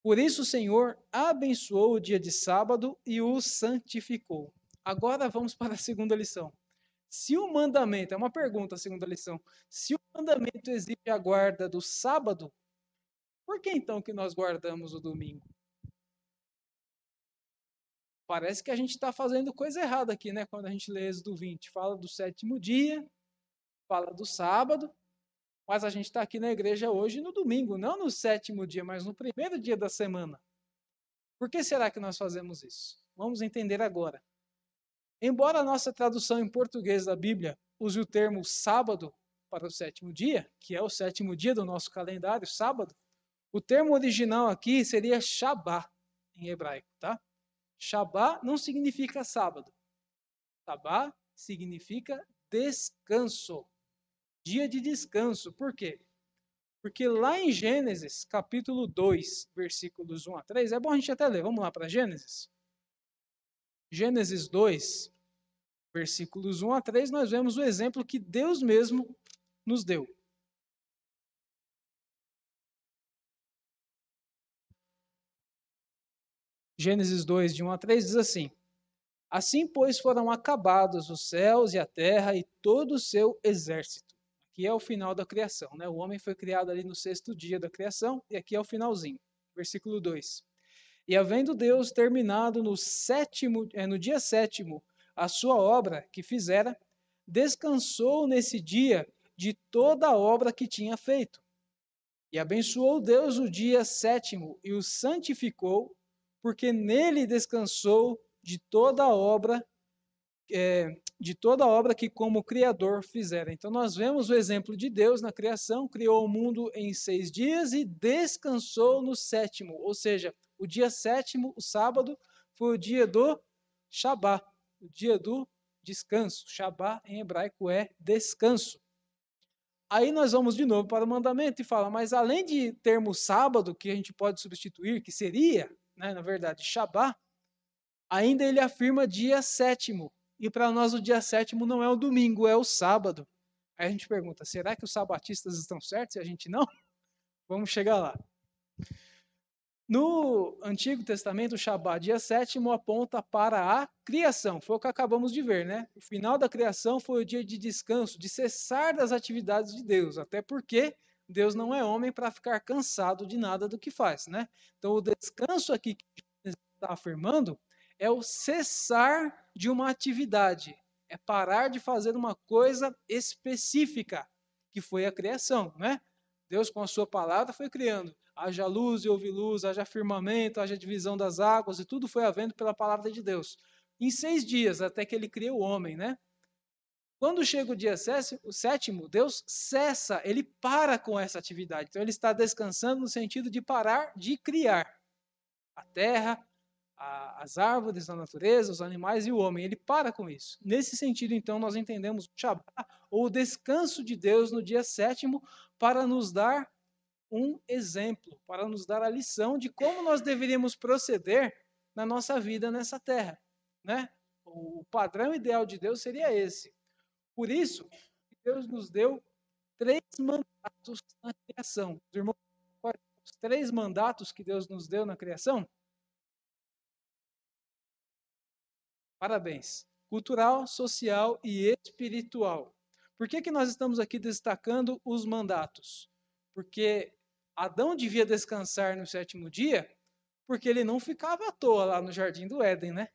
Por isso o Senhor abençoou o dia de sábado e o santificou. Agora vamos para a segunda lição. Se o mandamento, é uma pergunta a segunda lição, se o mandamento exige a guarda do sábado, por que então que nós guardamos o domingo? Parece que a gente está fazendo coisa errada aqui, né? Quando a gente lê Êxodo 20, fala do sétimo dia, fala do sábado, mas a gente está aqui na igreja hoje no domingo, não no sétimo dia, mas no primeiro dia da semana. Por que será que nós fazemos isso? Vamos entender agora. Embora a nossa tradução em português da Bíblia use o termo sábado para o sétimo dia, que é o sétimo dia do nosso calendário, sábado, o termo original aqui seria Shabá, em hebraico, tá? Shabá não significa sábado. Shabá significa descanso. Dia de descanso. Por quê? Porque lá em Gênesis, capítulo 2, versículos 1 a 3, é bom a gente até ler. Vamos lá para Gênesis. Gênesis 2, versículos 1 a 3, nós vemos o exemplo que Deus mesmo nos deu. Gênesis 2, de 1 a 3, diz assim: Assim, pois, foram acabados os céus e a terra e todo o seu exército. Aqui é o final da criação, né? O homem foi criado ali no sexto dia da criação, e aqui é o finalzinho. Versículo 2. E havendo Deus terminado no sétimo, é, no dia sétimo a sua obra que fizera, descansou nesse dia de toda a obra que tinha feito. E abençoou Deus o dia sétimo e o santificou, porque nele descansou de toda a obra é, de toda a obra que como Criador fizera. Então nós vemos o exemplo de Deus na criação, criou o mundo em seis dias e descansou no sétimo, ou seja, o dia sétimo, o sábado, foi o dia do Shabá, o dia do descanso. Shabá em hebraico é descanso. Aí nós vamos de novo para o mandamento e fala, mas além de termos sábado, que a gente pode substituir, que seria, né, na verdade, Shabá, ainda ele afirma dia sétimo. E para nós o dia sétimo não é o domingo, é o sábado. Aí a gente pergunta, será que os sabatistas estão certos e a gente não? Vamos chegar lá. No Antigo Testamento, o Shabat, dia sétimo, aponta para a criação. Foi o que acabamos de ver, né? O final da criação foi o dia de descanso, de cessar das atividades de Deus, até porque Deus não é homem para ficar cansado de nada do que faz, né? Então, o descanso aqui que está afirmando é o cessar de uma atividade, é parar de fazer uma coisa específica, que foi a criação, né? Deus, com a sua palavra, foi criando haja luz e houve luz, haja firmamento, haja divisão das águas, e tudo foi havendo pela palavra de Deus. em seis dias, até que ele cria o homem, né? Quando chega o dia sétimo, Deus cessa, ele para com essa atividade. Então ele está descansando no sentido de parar de criar a terra, a, as árvores, a natureza, os animais e o homem. Ele para com isso. Nesse sentido, então, nós entendemos o Shabbat, ou o descanso de Deus no dia sétimo, para nos dar um exemplo, para nos dar a lição de como nós deveríamos proceder na nossa vida nessa terra. Né? O padrão ideal de Deus seria esse. Por isso, Deus nos deu três mandatos na criação. Os irmãos, os três mandatos que Deus nos deu na criação? Parabéns. Cultural, social e espiritual. Por que, que nós estamos aqui destacando os mandatos? Porque Adão devia descansar no sétimo dia, porque ele não ficava à toa lá no jardim do Éden, né?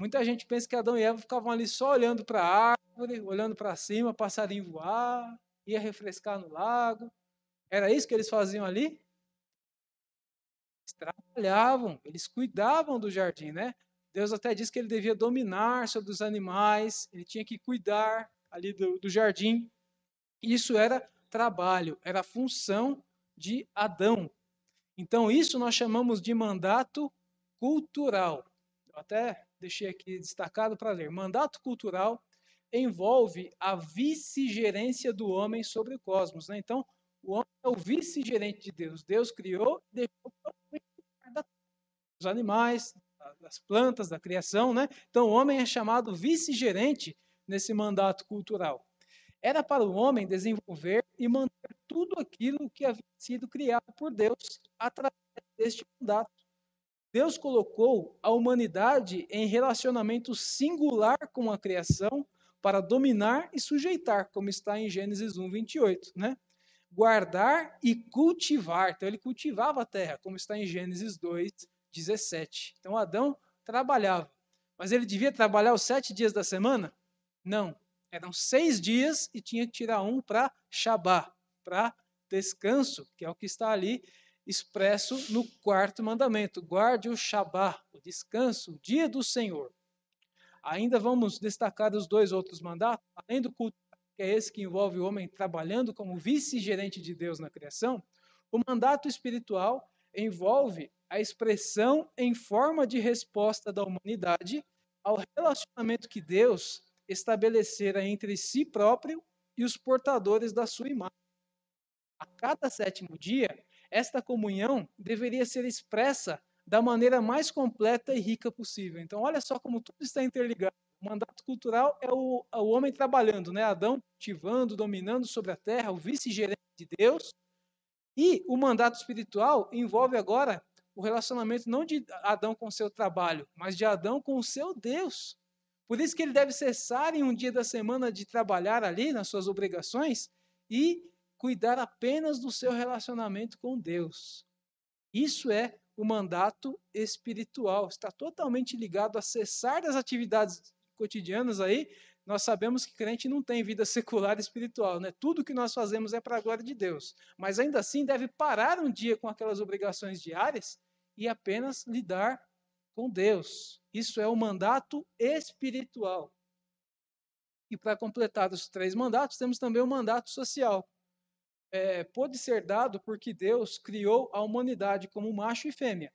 Muita gente pensa que Adão e Eva ficavam ali só olhando para a árvore, olhando para cima, passarinho voar, ia refrescar no lago. Era isso que eles faziam ali? Eles trabalhavam, eles cuidavam do jardim, né? Deus até disse que ele devia dominar sobre os animais, ele tinha que cuidar ali do, do jardim. Isso era trabalho, era função de Adão. Então, isso nós chamamos de mandato cultural. Eu até deixei aqui destacado para ler. Mandato cultural envolve a vice-gerência do homem sobre o cosmos. Né? Então, o homem é o vice-gerente de Deus. Deus criou e deixou os animais, das plantas, da criação. Né? Então, o homem é chamado vice-gerente nesse mandato cultural. Era para o homem desenvolver e manter tudo aquilo que havia sido criado por Deus através deste mandato. Deus colocou a humanidade em relacionamento singular com a criação para dominar e sujeitar, como está em Gênesis 1, 28, né? Guardar e cultivar. Então, ele cultivava a terra, como está em Gênesis 2, 17. Então, Adão trabalhava. Mas ele devia trabalhar os sete dias da semana? Não. Eram seis dias e tinha que tirar um para Shabá, para descanso, que é o que está ali expresso no quarto mandamento: guarde o Shabá, o descanso, o dia do Senhor. Ainda vamos destacar os dois outros mandatos, além do culto, que é esse que envolve o homem trabalhando como vice-gerente de Deus na criação, o mandato espiritual envolve a expressão em forma de resposta da humanidade ao relacionamento que Deus estabelecera entre si próprio e os portadores da sua imagem. A cada sétimo dia, esta comunhão deveria ser expressa da maneira mais completa e rica possível. Então, olha só como tudo está interligado. O mandato cultural é o, é o homem trabalhando, né? Adão cultivando, dominando sobre a terra, o vice-gerente de Deus. E o mandato espiritual envolve agora o relacionamento não de Adão com seu trabalho, mas de Adão com o seu Deus. Por isso que ele deve cessar em um dia da semana de trabalhar ali nas suas obrigações e cuidar apenas do seu relacionamento com Deus. Isso é o mandato espiritual. Está totalmente ligado a cessar das atividades cotidianas aí. Nós sabemos que crente não tem vida secular e espiritual, né? Tudo que nós fazemos é para a glória de Deus. Mas ainda assim deve parar um dia com aquelas obrigações diárias e apenas lidar com Deus. Isso é o mandato espiritual. E para completar os três mandatos, temos também o mandato social é, pôde ser dado porque Deus criou a humanidade como macho e fêmea.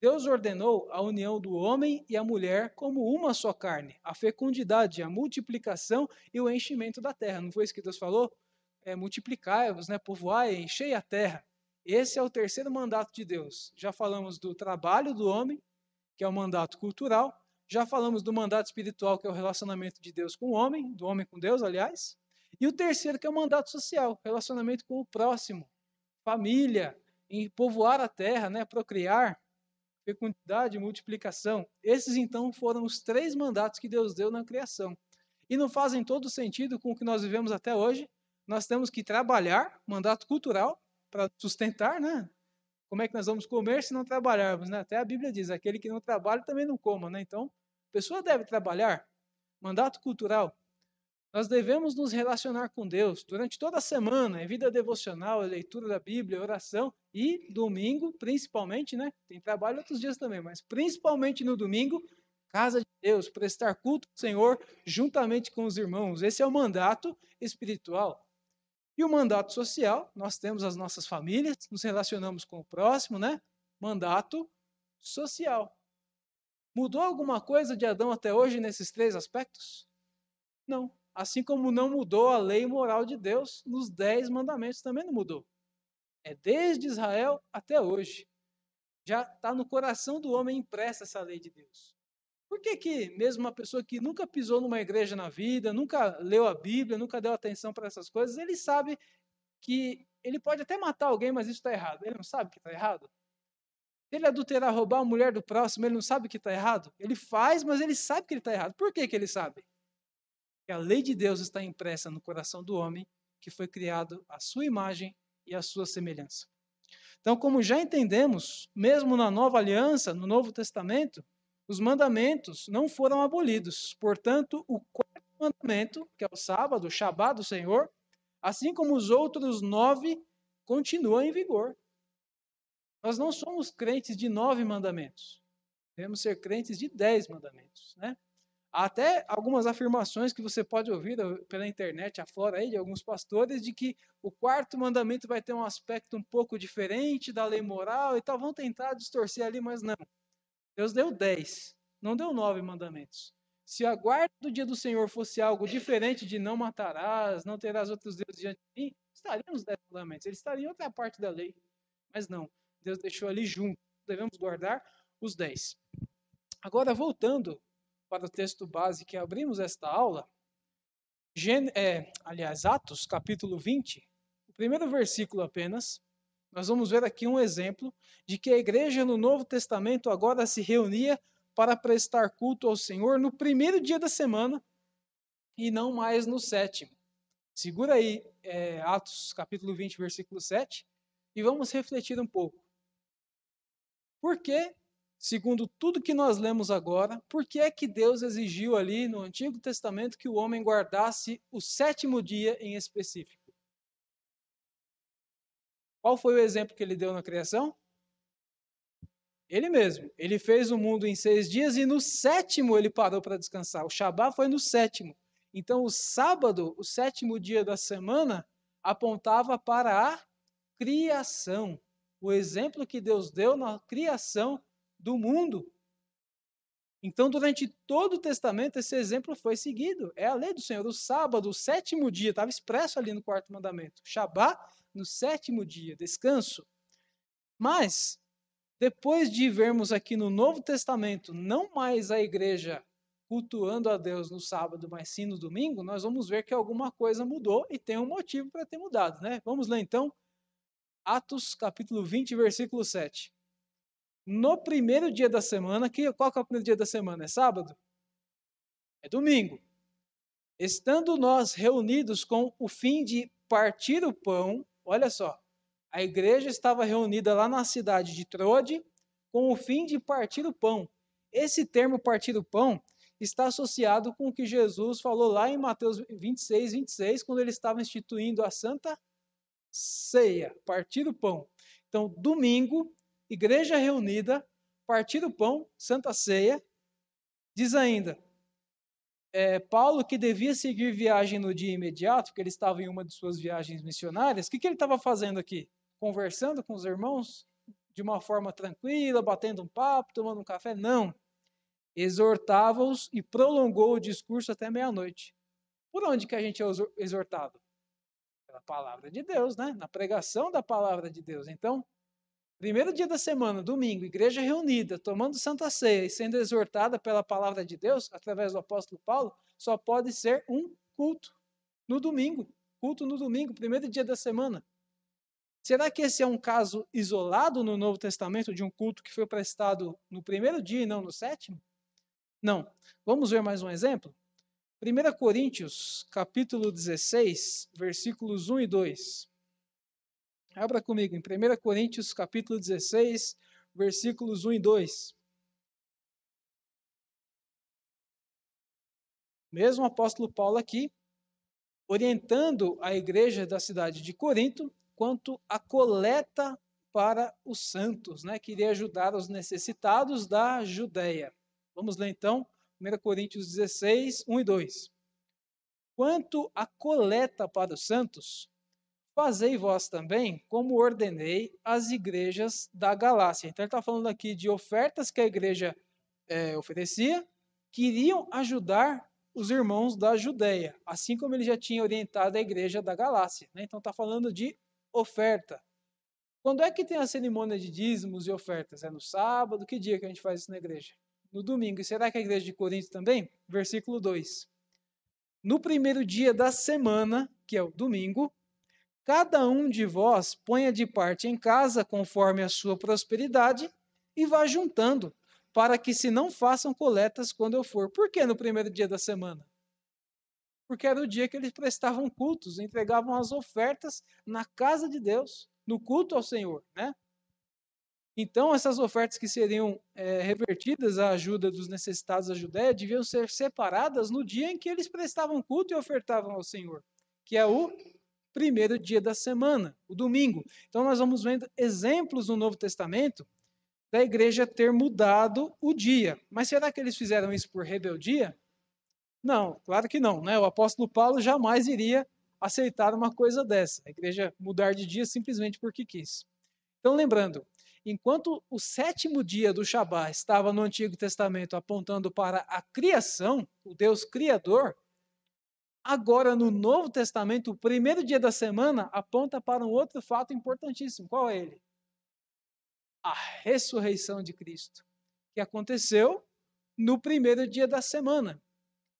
Deus ordenou a união do homem e a mulher como uma só carne, a fecundidade, a multiplicação e o enchimento da terra. Não foi isso que Deus falou? É, Multiplicai-vos, né, povoai, enchei a terra. Esse é o terceiro mandato de Deus. Já falamos do trabalho do homem, que é o mandato cultural. Já falamos do mandato espiritual, que é o relacionamento de Deus com o homem, do homem com Deus, aliás. E o terceiro, que é o mandato social, relacionamento com o próximo, família, em povoar a terra, né, procriar, fecundidade, multiplicação. Esses, então, foram os três mandatos que Deus deu na criação. E não fazem todo sentido com o que nós vivemos até hoje. Nós temos que trabalhar, mandato cultural, para sustentar, né? Como é que nós vamos comer se não trabalharmos, né? Até a Bíblia diz, aquele que não trabalha também não coma, né? Então, a pessoa deve trabalhar. Mandato cultural, nós devemos nos relacionar com Deus durante toda a semana, em vida devocional, leitura da Bíblia, oração e domingo, principalmente, né? Tem trabalho outros dias também, mas principalmente no domingo, casa de Deus, prestar culto ao Senhor juntamente com os irmãos. Esse é o mandato espiritual. E o mandato social, nós temos as nossas famílias, nos relacionamos com o próximo, né? Mandato social. Mudou alguma coisa de Adão até hoje nesses três aspectos? Não. Assim como não mudou a lei moral de Deus nos dez mandamentos, também não mudou. É desde Israel até hoje. Já está no coração do homem impressa essa lei de Deus. Por que, que mesmo uma pessoa que nunca pisou numa igreja na vida, nunca leu a Bíblia, nunca deu atenção para essas coisas, ele sabe que ele pode até matar alguém, mas isso está errado. Ele não sabe que está errado. Se ele adulterar, roubar a mulher do próximo, ele não sabe que está errado. Ele faz, mas ele sabe que ele está errado. Por que, que ele sabe? Porque a lei de Deus está impressa no coração do homem, que foi criado à sua imagem e à sua semelhança. Então, como já entendemos, mesmo na nova aliança, no Novo Testamento, os mandamentos não foram abolidos. Portanto, o quarto mandamento, que é o sábado, o Shabá do Senhor, assim como os outros nove, continua em vigor. Nós não somos crentes de nove mandamentos. Devemos ser crentes de dez mandamentos. Né? Até algumas afirmações que você pode ouvir pela internet afora aí de alguns pastores de que o quarto mandamento vai ter um aspecto um pouco diferente da lei moral e tal. Vão tentar distorcer ali, mas não. Deus deu dez, não deu nove mandamentos. Se a guarda do dia do Senhor fosse algo diferente de não matarás, não terás outros deuses diante de mim, estariam os dez mandamentos, eles estariam em outra parte da lei. Mas não, Deus deixou ali junto, devemos guardar os dez. Agora, voltando para o texto base que abrimos esta aula, Gen é, aliás, Atos, capítulo 20, o primeiro versículo apenas, nós vamos ver aqui um exemplo de que a igreja no Novo Testamento agora se reunia para prestar culto ao Senhor no primeiro dia da semana e não mais no sétimo. Segura aí é, Atos capítulo 20, versículo 7, e vamos refletir um pouco. Por que, segundo tudo que nós lemos agora, por que é que Deus exigiu ali no Antigo Testamento que o homem guardasse o sétimo dia em específico? Qual foi o exemplo que ele deu na criação? Ele mesmo. Ele fez o mundo em seis dias e no sétimo ele parou para descansar. O Shabá foi no sétimo. Então, o sábado, o sétimo dia da semana, apontava para a criação. O exemplo que Deus deu na criação do mundo. Então, durante todo o testamento, esse exemplo foi seguido. É a lei do Senhor. O sábado, o sétimo dia, estava expresso ali no quarto mandamento. Shabá no sétimo dia, descanso. Mas, depois de vermos aqui no Novo Testamento, não mais a igreja cultuando a Deus no sábado, mas sim no domingo, nós vamos ver que alguma coisa mudou e tem um motivo para ter mudado, né? Vamos ler então Atos capítulo 20, versículo 7. No primeiro dia da semana, que, qual que é o primeiro dia da semana? É sábado? É domingo. Estando nós reunidos com o fim de partir o pão Olha só, a igreja estava reunida lá na cidade de Trode com o fim de partir o pão. Esse termo partir o pão está associado com o que Jesus falou lá em Mateus 26, 26, quando ele estava instituindo a Santa Ceia, partir o pão. Então, domingo, igreja reunida, partir o pão, Santa Ceia. Diz ainda, é, Paulo, que devia seguir viagem no dia imediato, porque ele estava em uma de suas viagens missionárias, o que, que ele estava fazendo aqui? Conversando com os irmãos de uma forma tranquila, batendo um papo, tomando um café? Não. Exortava-os e prolongou o discurso até meia-noite. Por onde que a gente é exortado? Pela palavra de Deus, né? Na pregação da palavra de Deus. Então, Primeiro dia da semana, domingo, igreja reunida, tomando Santa Ceia e sendo exortada pela palavra de Deus, através do apóstolo Paulo, só pode ser um culto no domingo. Culto no domingo, primeiro dia da semana. Será que esse é um caso isolado no Novo Testamento de um culto que foi prestado no primeiro dia e não no sétimo? Não. Vamos ver mais um exemplo? 1 Coríntios, capítulo 16, versículos 1 e 2. Abra comigo em 1 Coríntios capítulo 16, versículos 1 e 2. Mesmo o apóstolo Paulo aqui, orientando a igreja da cidade de Corinto quanto à coleta para os santos, né? Queria ajudar os necessitados da Judéia. Vamos ler então 1 Coríntios 16, 1 e 2. Quanto à coleta para os santos, fazei vós também, como ordenei às igrejas da Galácia. Então, ele está falando aqui de ofertas que a igreja é, oferecia, que iriam ajudar os irmãos da Judéia, assim como ele já tinha orientado a igreja da Galácia. Né? Então, está falando de oferta. Quando é que tem a cerimônia de dízimos e ofertas? É no sábado? Que dia que a gente faz isso na igreja? No domingo. E será que a igreja de Corinto também? Versículo 2. No primeiro dia da semana, que é o domingo, cada um de vós ponha de parte em casa conforme a sua prosperidade e vá juntando, para que se não façam coletas quando eu for. Por que no primeiro dia da semana? Porque era o dia que eles prestavam cultos, entregavam as ofertas na casa de Deus, no culto ao Senhor, né? Então, essas ofertas que seriam é, revertidas à ajuda dos necessitados da Judéia deviam ser separadas no dia em que eles prestavam culto e ofertavam ao Senhor, que é o primeiro dia da semana, o domingo. Então, nós vamos vendo exemplos no Novo Testamento da igreja ter mudado o dia. Mas será que eles fizeram isso por rebeldia? Não, claro que não. Né? O apóstolo Paulo jamais iria aceitar uma coisa dessa. A igreja mudar de dia simplesmente porque quis. Então, lembrando, enquanto o sétimo dia do Shabat estava no Antigo Testamento apontando para a criação, o Deus Criador, agora no Novo Testamento, o primeiro dia da semana aponta para um outro fato importantíssimo. Qual é ele? A ressurreição de Cristo, que aconteceu no primeiro dia da semana.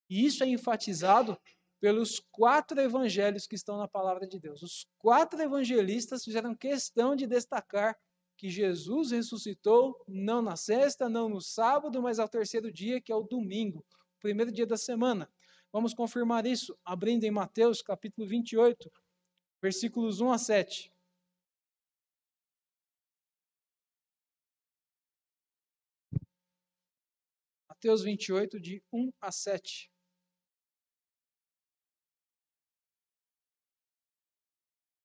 E isso é enfatizado pelos quatro evangelhos que estão na palavra de Deus. Os quatro evangelistas fizeram questão de destacar que Jesus ressuscitou não na sexta, não no sábado, mas ao terceiro dia, que é o domingo, o primeiro dia da semana. Vamos confirmar isso abrindo em Mateus capítulo 28, versículos 1 a 7. Mateus 28, de 1 a 7.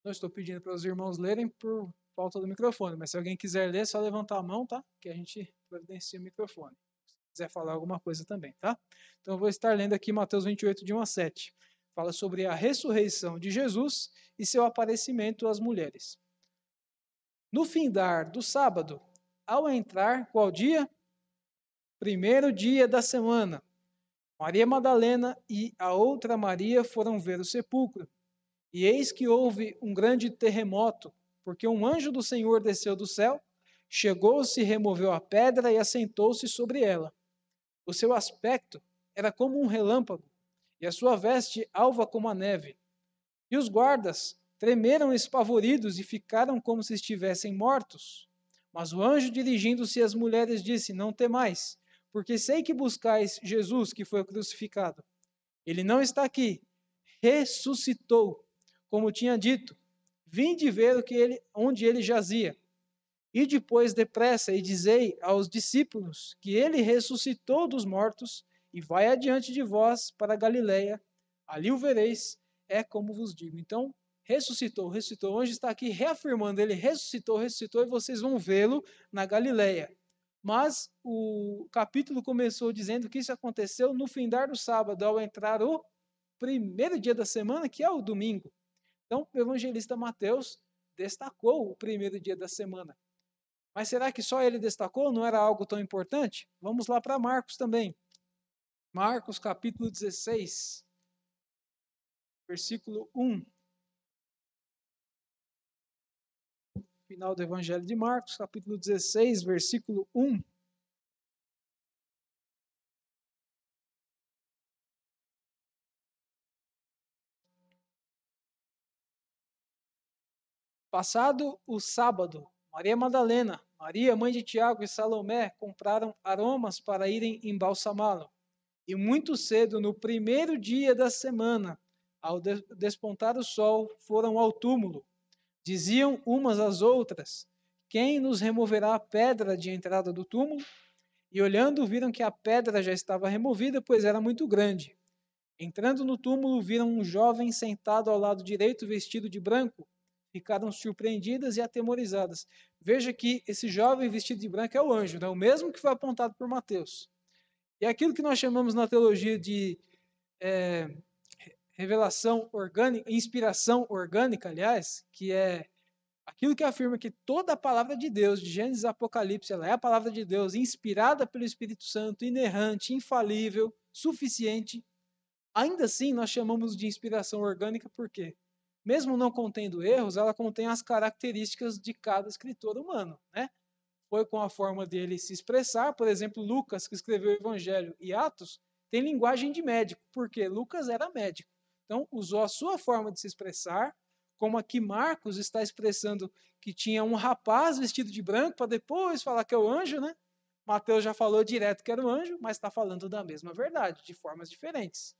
Não estou pedindo para os irmãos lerem por falta do microfone, mas se alguém quiser ler, é só levantar a mão, tá? Que a gente providencia o microfone. Se quiser falar alguma coisa também, tá? Então eu vou estar lendo aqui Mateus 28, de 1 a 7. Fala sobre a ressurreição de Jesus e seu aparecimento às mulheres. No findar do sábado, ao entrar, qual dia? Primeiro dia da semana. Maria Madalena e a outra Maria foram ver o sepulcro. E eis que houve um grande terremoto, porque um anjo do Senhor desceu do céu, chegou-se, removeu a pedra e assentou-se sobre ela. O seu aspecto era como um relâmpago, e a sua veste alva como a neve. E os guardas tremeram espavoridos e ficaram como se estivessem mortos. Mas o anjo, dirigindo-se às mulheres, disse: Não temais, porque sei que buscais Jesus, que foi crucificado. Ele não está aqui, ressuscitou, como tinha dito. Vinde ver o que ele, onde ele jazia. E depois depressa e dizei aos discípulos que ele ressuscitou dos mortos e vai adiante de vós para Galiléia. Ali o vereis, é como vos digo. Então, ressuscitou, ressuscitou. Hoje está aqui reafirmando, ele ressuscitou, ressuscitou e vocês vão vê-lo na Galiléia. Mas o capítulo começou dizendo que isso aconteceu no findar do sábado, ao entrar o primeiro dia da semana, que é o domingo. Então, o evangelista Mateus destacou o primeiro dia da semana. Mas será que só ele destacou? Não era algo tão importante? Vamos lá para Marcos também. Marcos capítulo 16, versículo 1. Final do Evangelho de Marcos, capítulo 16, versículo 1. Passado o sábado, Maria Madalena, Maria, mãe de Tiago e Salomé compraram aromas para irem embalsamá-lo. E muito cedo, no primeiro dia da semana, ao despontar o sol, foram ao túmulo. Diziam umas às outras: Quem nos removerá a pedra de entrada do túmulo? E olhando, viram que a pedra já estava removida, pois era muito grande. Entrando no túmulo, viram um jovem sentado ao lado direito, vestido de branco ficaram surpreendidas e atemorizadas. Veja que esse jovem vestido de branco é o anjo, né? o mesmo que foi apontado por Mateus. E aquilo que nós chamamos na teologia de é, revelação orgânica, inspiração orgânica, aliás, que é aquilo que afirma que toda a palavra de Deus, de Gênesis Apocalipse, ela é a palavra de Deus, inspirada pelo Espírito Santo, inerrante, infalível, suficiente. Ainda assim, nós chamamos de inspiração orgânica porque, mesmo não contendo erros, ela contém as características de cada escritor humano, né? Foi com a forma dele se expressar, por exemplo, Lucas, que escreveu o Evangelho e Atos, tem linguagem de médico, porque Lucas era médico. Então, usou a sua forma de se expressar, como aqui Marcos está expressando que tinha um rapaz vestido de branco, para depois falar que é o anjo, né? Mateus já falou direto que era o anjo, mas está falando da mesma verdade, de formas diferentes.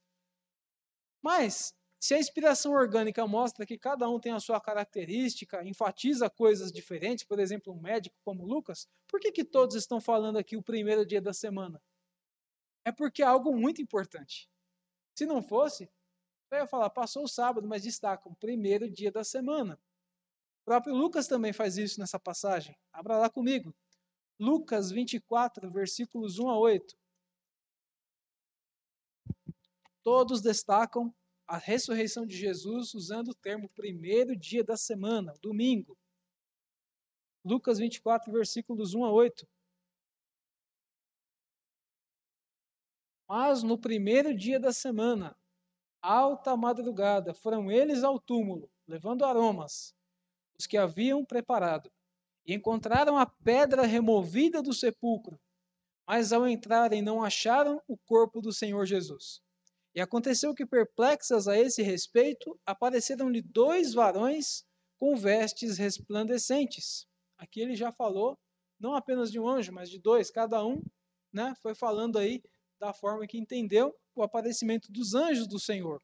Mas, se a inspiração orgânica mostra que cada um tem a sua característica, enfatiza coisas diferentes, por exemplo, um médico como Lucas, por que, que todos estão falando aqui o primeiro dia da semana? É porque é algo muito importante. Se não fosse, eu ia falar, passou o sábado, mas destaca o primeiro dia da semana. O próprio Lucas também faz isso nessa passagem. Abra lá comigo. Lucas 24, versículos 1 a 8. Todos destacam a ressurreição de Jesus usando o termo primeiro dia da semana, domingo. Lucas 24, versículos 1 a 8. Mas no primeiro dia da semana, alta madrugada, foram eles ao túmulo, levando aromas, os que haviam preparado, e encontraram a pedra removida do sepulcro. Mas ao entrarem, não acharam o corpo do Senhor Jesus. E aconteceu que, perplexas a esse respeito, apareceram-lhe dois varões com vestes resplandecentes. Aqui ele já falou, não apenas de um anjo, mas de dois, cada um né, foi falando aí da forma que entendeu o aparecimento dos anjos do Senhor.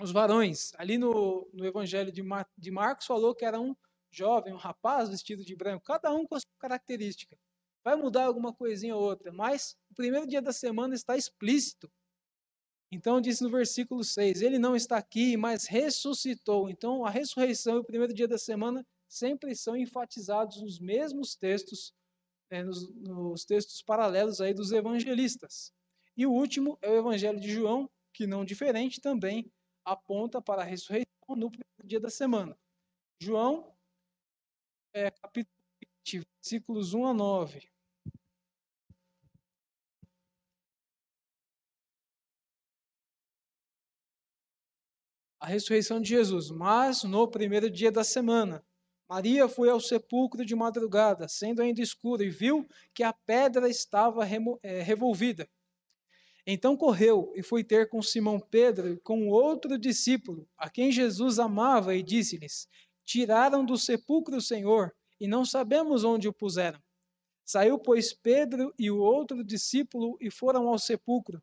Os varões, ali no, no Evangelho de, Mar, de Marcos, falou que era um jovem, um rapaz vestido de branco, cada um com a sua característica. Vai mudar alguma coisinha ou outra, mas o primeiro dia da semana está explícito. Então, diz no versículo 6: Ele não está aqui, mas ressuscitou. Então, a ressurreição e o primeiro dia da semana sempre são enfatizados nos mesmos textos, né, nos, nos textos paralelos aí dos evangelistas. E o último é o Evangelho de João, que não diferente também aponta para a ressurreição no primeiro dia da semana. João, é, capítulo 20, versículos 1 a 9. A ressurreição de Jesus, mas no primeiro dia da semana. Maria foi ao sepulcro de madrugada, sendo ainda escuro, e viu que a pedra estava é, revolvida. Então correu e foi ter com Simão Pedro e com outro discípulo, a quem Jesus amava, e disse-lhes: Tiraram do sepulcro o Senhor, e não sabemos onde o puseram. Saiu, pois, Pedro e o outro discípulo e foram ao sepulcro.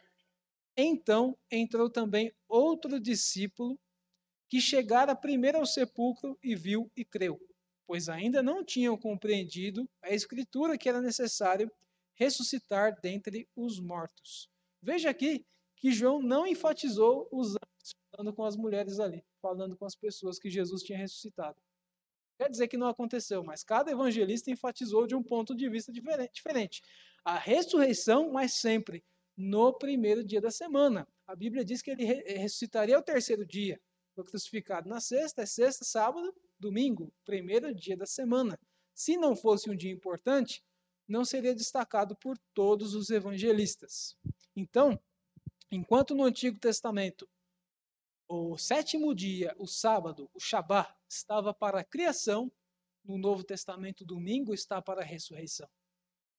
Então entrou também outro discípulo, que chegara primeiro ao sepulcro e viu e creu, pois ainda não tinham compreendido a escritura que era necessário ressuscitar dentre os mortos. Veja aqui que João não enfatizou os anjos falando com as mulheres ali, falando com as pessoas que Jesus tinha ressuscitado. Quer dizer que não aconteceu, mas cada evangelista enfatizou de um ponto de vista diferente. A ressurreição, mas sempre no primeiro dia da semana. A Bíblia diz que ele ressuscitaria ao terceiro dia. Foi crucificado na sexta, é sexta, sábado, domingo, primeiro dia da semana. Se não fosse um dia importante, não seria destacado por todos os evangelistas. Então, enquanto no Antigo Testamento o sétimo dia, o sábado, o Shabá, estava para a criação, no Novo Testamento, domingo está para a ressurreição.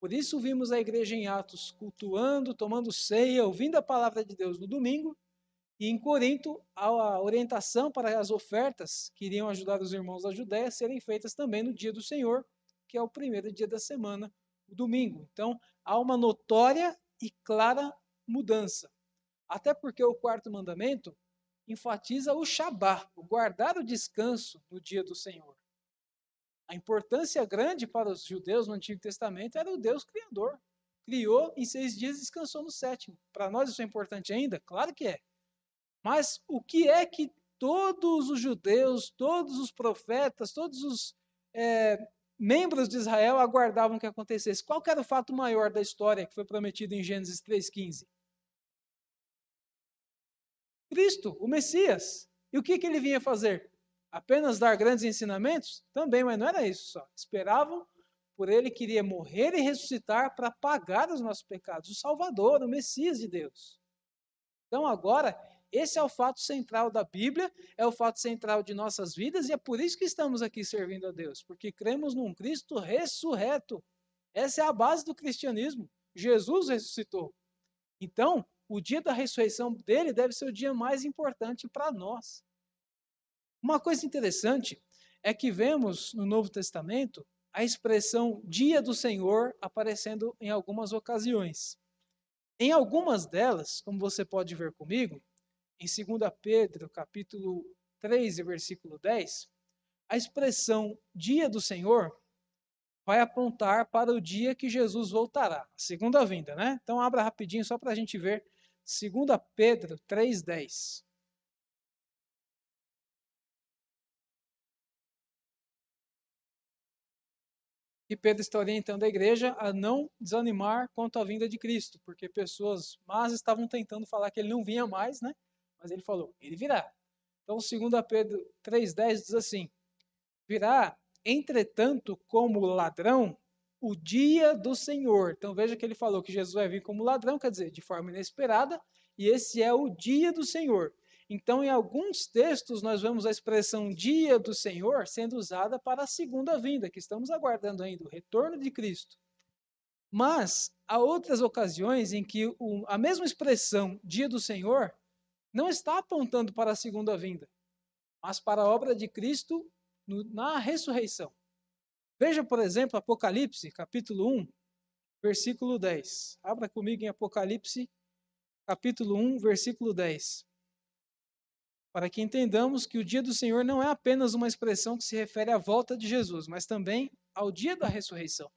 Por isso vimos a igreja em Atos cultuando, tomando ceia, ouvindo a palavra de Deus no domingo, e em Corinto a orientação para as ofertas que iriam ajudar os irmãos da Judéia serem feitas também no dia do Senhor, que é o primeiro dia da semana, o domingo. Então, há uma notória e clara mudança. Até porque o quarto mandamento enfatiza o Shabá, o guardar o descanso no dia do Senhor. A importância grande para os judeus no Antigo Testamento era o Deus Criador. Criou em seis dias e descansou no sétimo. Para nós isso é importante ainda? Claro que é. Mas o que é que todos os judeus, todos os profetas, todos os é, membros de Israel aguardavam que acontecesse? Qual era o fato maior da história que foi prometido em Gênesis 3,15? Cristo, o Messias. E o que, que ele vinha fazer? Apenas dar grandes ensinamentos? Também, mas não era isso só. Esperavam por ele que iria morrer e ressuscitar para pagar os nossos pecados. O Salvador, o Messias de Deus. Então agora, esse é o fato central da Bíblia, é o fato central de nossas vidas e é por isso que estamos aqui servindo a Deus, porque cremos num Cristo ressurreto. Essa é a base do cristianismo. Jesus ressuscitou. Então, o dia da ressurreição dele deve ser o dia mais importante para nós. Uma coisa interessante é que vemos no Novo Testamento a expressão dia do Senhor aparecendo em algumas ocasiões. Em algumas delas, como você pode ver comigo, em 2 Pedro, capítulo 3, versículo 10, a expressão dia do Senhor vai apontar para o dia que Jesus voltará, a segunda vinda, né? Então abra rapidinho só para a gente ver 2 Pedro 3,10. E Pedro está orientando a igreja a não desanimar quanto à vinda de Cristo, porque pessoas más estavam tentando falar que ele não vinha mais, né? Mas ele falou, ele virá. Então, 2 Pedro 3,10 diz assim: Virá, entretanto, como ladrão, o dia do Senhor. Então veja que ele falou que Jesus vai vir como ladrão, quer dizer, de forma inesperada, e esse é o dia do Senhor. Então, em alguns textos, nós vemos a expressão dia do Senhor sendo usada para a segunda vinda, que estamos aguardando ainda, o retorno de Cristo. Mas há outras ocasiões em que o, a mesma expressão dia do Senhor não está apontando para a segunda vinda, mas para a obra de Cristo no, na ressurreição. Veja, por exemplo, Apocalipse, capítulo 1, versículo 10. Abra comigo em Apocalipse, capítulo 1, versículo 10. Para que entendamos que o dia do Senhor não é apenas uma expressão que se refere à volta de Jesus, mas também ao dia da ressurreição.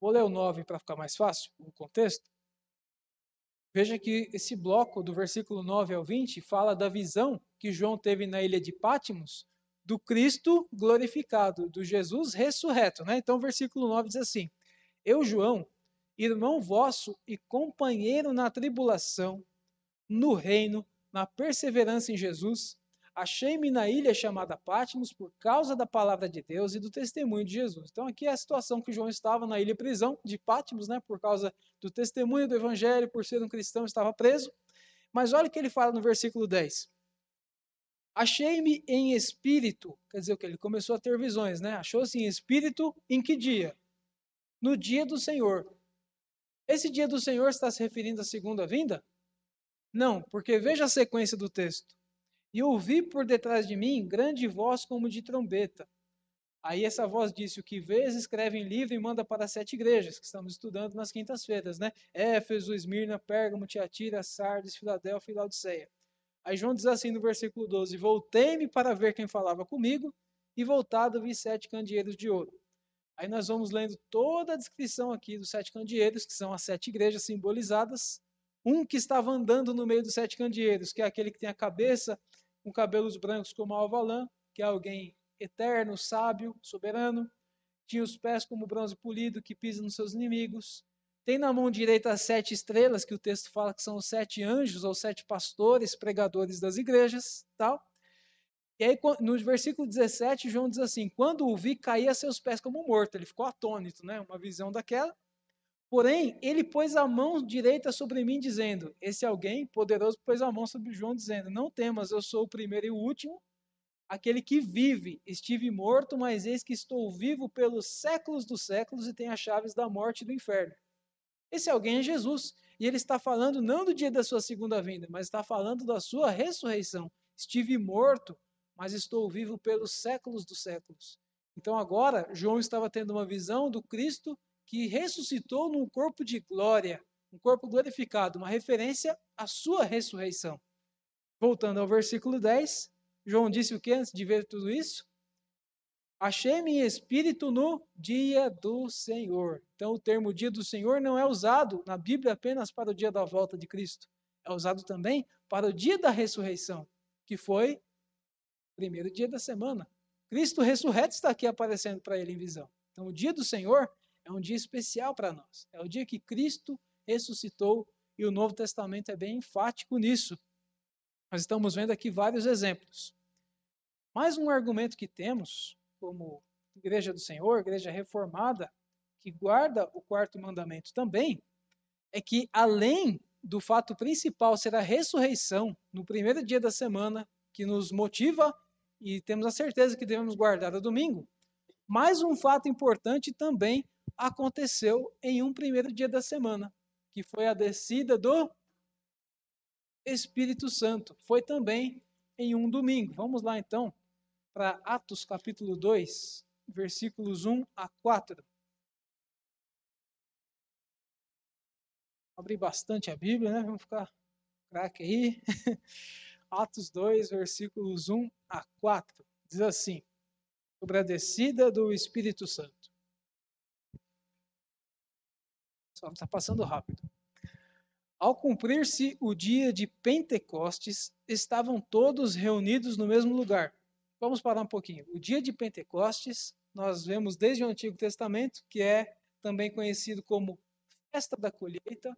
Vou ler o 9 para ficar mais fácil, o contexto. Veja que esse bloco, do versículo 9 ao 20, fala da visão que João teve na ilha de Pátimos do Cristo glorificado, do Jesus ressurreto. Né? Então, o versículo 9 diz assim: Eu, João, irmão vosso e companheiro na tribulação, no reino, na perseverança em Jesus, Achei-me na ilha chamada Patmos por causa da palavra de Deus e do testemunho de Jesus. Então aqui é a situação que João estava na ilha prisão de Patmos, né, por causa do testemunho do evangelho, por ser um cristão, estava preso. Mas olha o que ele fala no versículo 10. Achei-me em espírito, quer dizer que ele começou a ter visões, né? Achou-se em espírito em que dia? No dia do Senhor. Esse dia do Senhor está se referindo à segunda vinda? Não, porque veja a sequência do texto. E ouvi por detrás de mim grande voz como de trombeta. Aí essa voz disse: O que vês, escreve em livro e manda para sete igrejas, que estamos estudando nas quintas-feiras, né? Éfeso, Esmirna, Pérgamo, Tiatira, Sardes, Filadélfia e Laodiceia. Aí João diz assim no versículo 12: Voltei-me para ver quem falava comigo, e voltado vi sete candeeiros de ouro. Aí nós vamos lendo toda a descrição aqui dos sete candeeiros, que são as sete igrejas simbolizadas. Um que estava andando no meio dos sete candeeiros, que é aquele que tem a cabeça com cabelos brancos como Alvalã, que é alguém eterno, sábio, soberano. Tinha os pés como bronze polido, que pisa nos seus inimigos. Tem na mão direita as sete estrelas, que o texto fala que são os sete anjos ou sete pastores, pregadores das igrejas, tal. E aí, no versículo 17, João diz assim: Quando o vi, caí a seus pés como morto. Ele ficou atônito, né? Uma visão daquela. Porém, ele pôs a mão direita sobre mim, dizendo: Esse alguém poderoso pôs a mão sobre João, dizendo: Não temas, eu sou o primeiro e o último, aquele que vive. Estive morto, mas eis que estou vivo pelos séculos dos séculos e tenho as chaves da morte e do inferno. Esse alguém é Jesus. E ele está falando não do dia da sua segunda vinda, mas está falando da sua ressurreição. Estive morto, mas estou vivo pelos séculos dos séculos. Então agora, João estava tendo uma visão do Cristo que ressuscitou num corpo de glória, um corpo glorificado, uma referência à sua ressurreição. Voltando ao versículo 10, João disse o que antes de ver tudo isso? Achei-me em espírito no dia do Senhor. Então, o termo dia do Senhor não é usado na Bíblia apenas para o dia da volta de Cristo. É usado também para o dia da ressurreição, que foi primeiro dia da semana. Cristo ressurreto está aqui aparecendo para ele em visão. Então, o dia do Senhor é um dia especial para nós. É o dia que Cristo ressuscitou e o Novo Testamento é bem enfático nisso. Nós estamos vendo aqui vários exemplos. Mais um argumento que temos, como Igreja do Senhor, Igreja Reformada, que guarda o quarto mandamento também, é que além do fato principal ser a ressurreição no primeiro dia da semana, que nos motiva e temos a certeza que devemos guardar o domingo, mais um fato importante também aconteceu em um primeiro dia da semana, que foi a descida do Espírito Santo. Foi também em um domingo. Vamos lá então para Atos capítulo 2, versículos 1 a 4. Abrir bastante a Bíblia, né? Vamos ficar craque aí. Atos 2, versículos 1 a 4. Diz assim: sobre a descida do Espírito Santo. Só está passando rápido. Ao cumprir-se o dia de Pentecostes, estavam todos reunidos no mesmo lugar. Vamos parar um pouquinho. O dia de Pentecostes, nós vemos desde o Antigo Testamento, que é também conhecido como festa da colheita,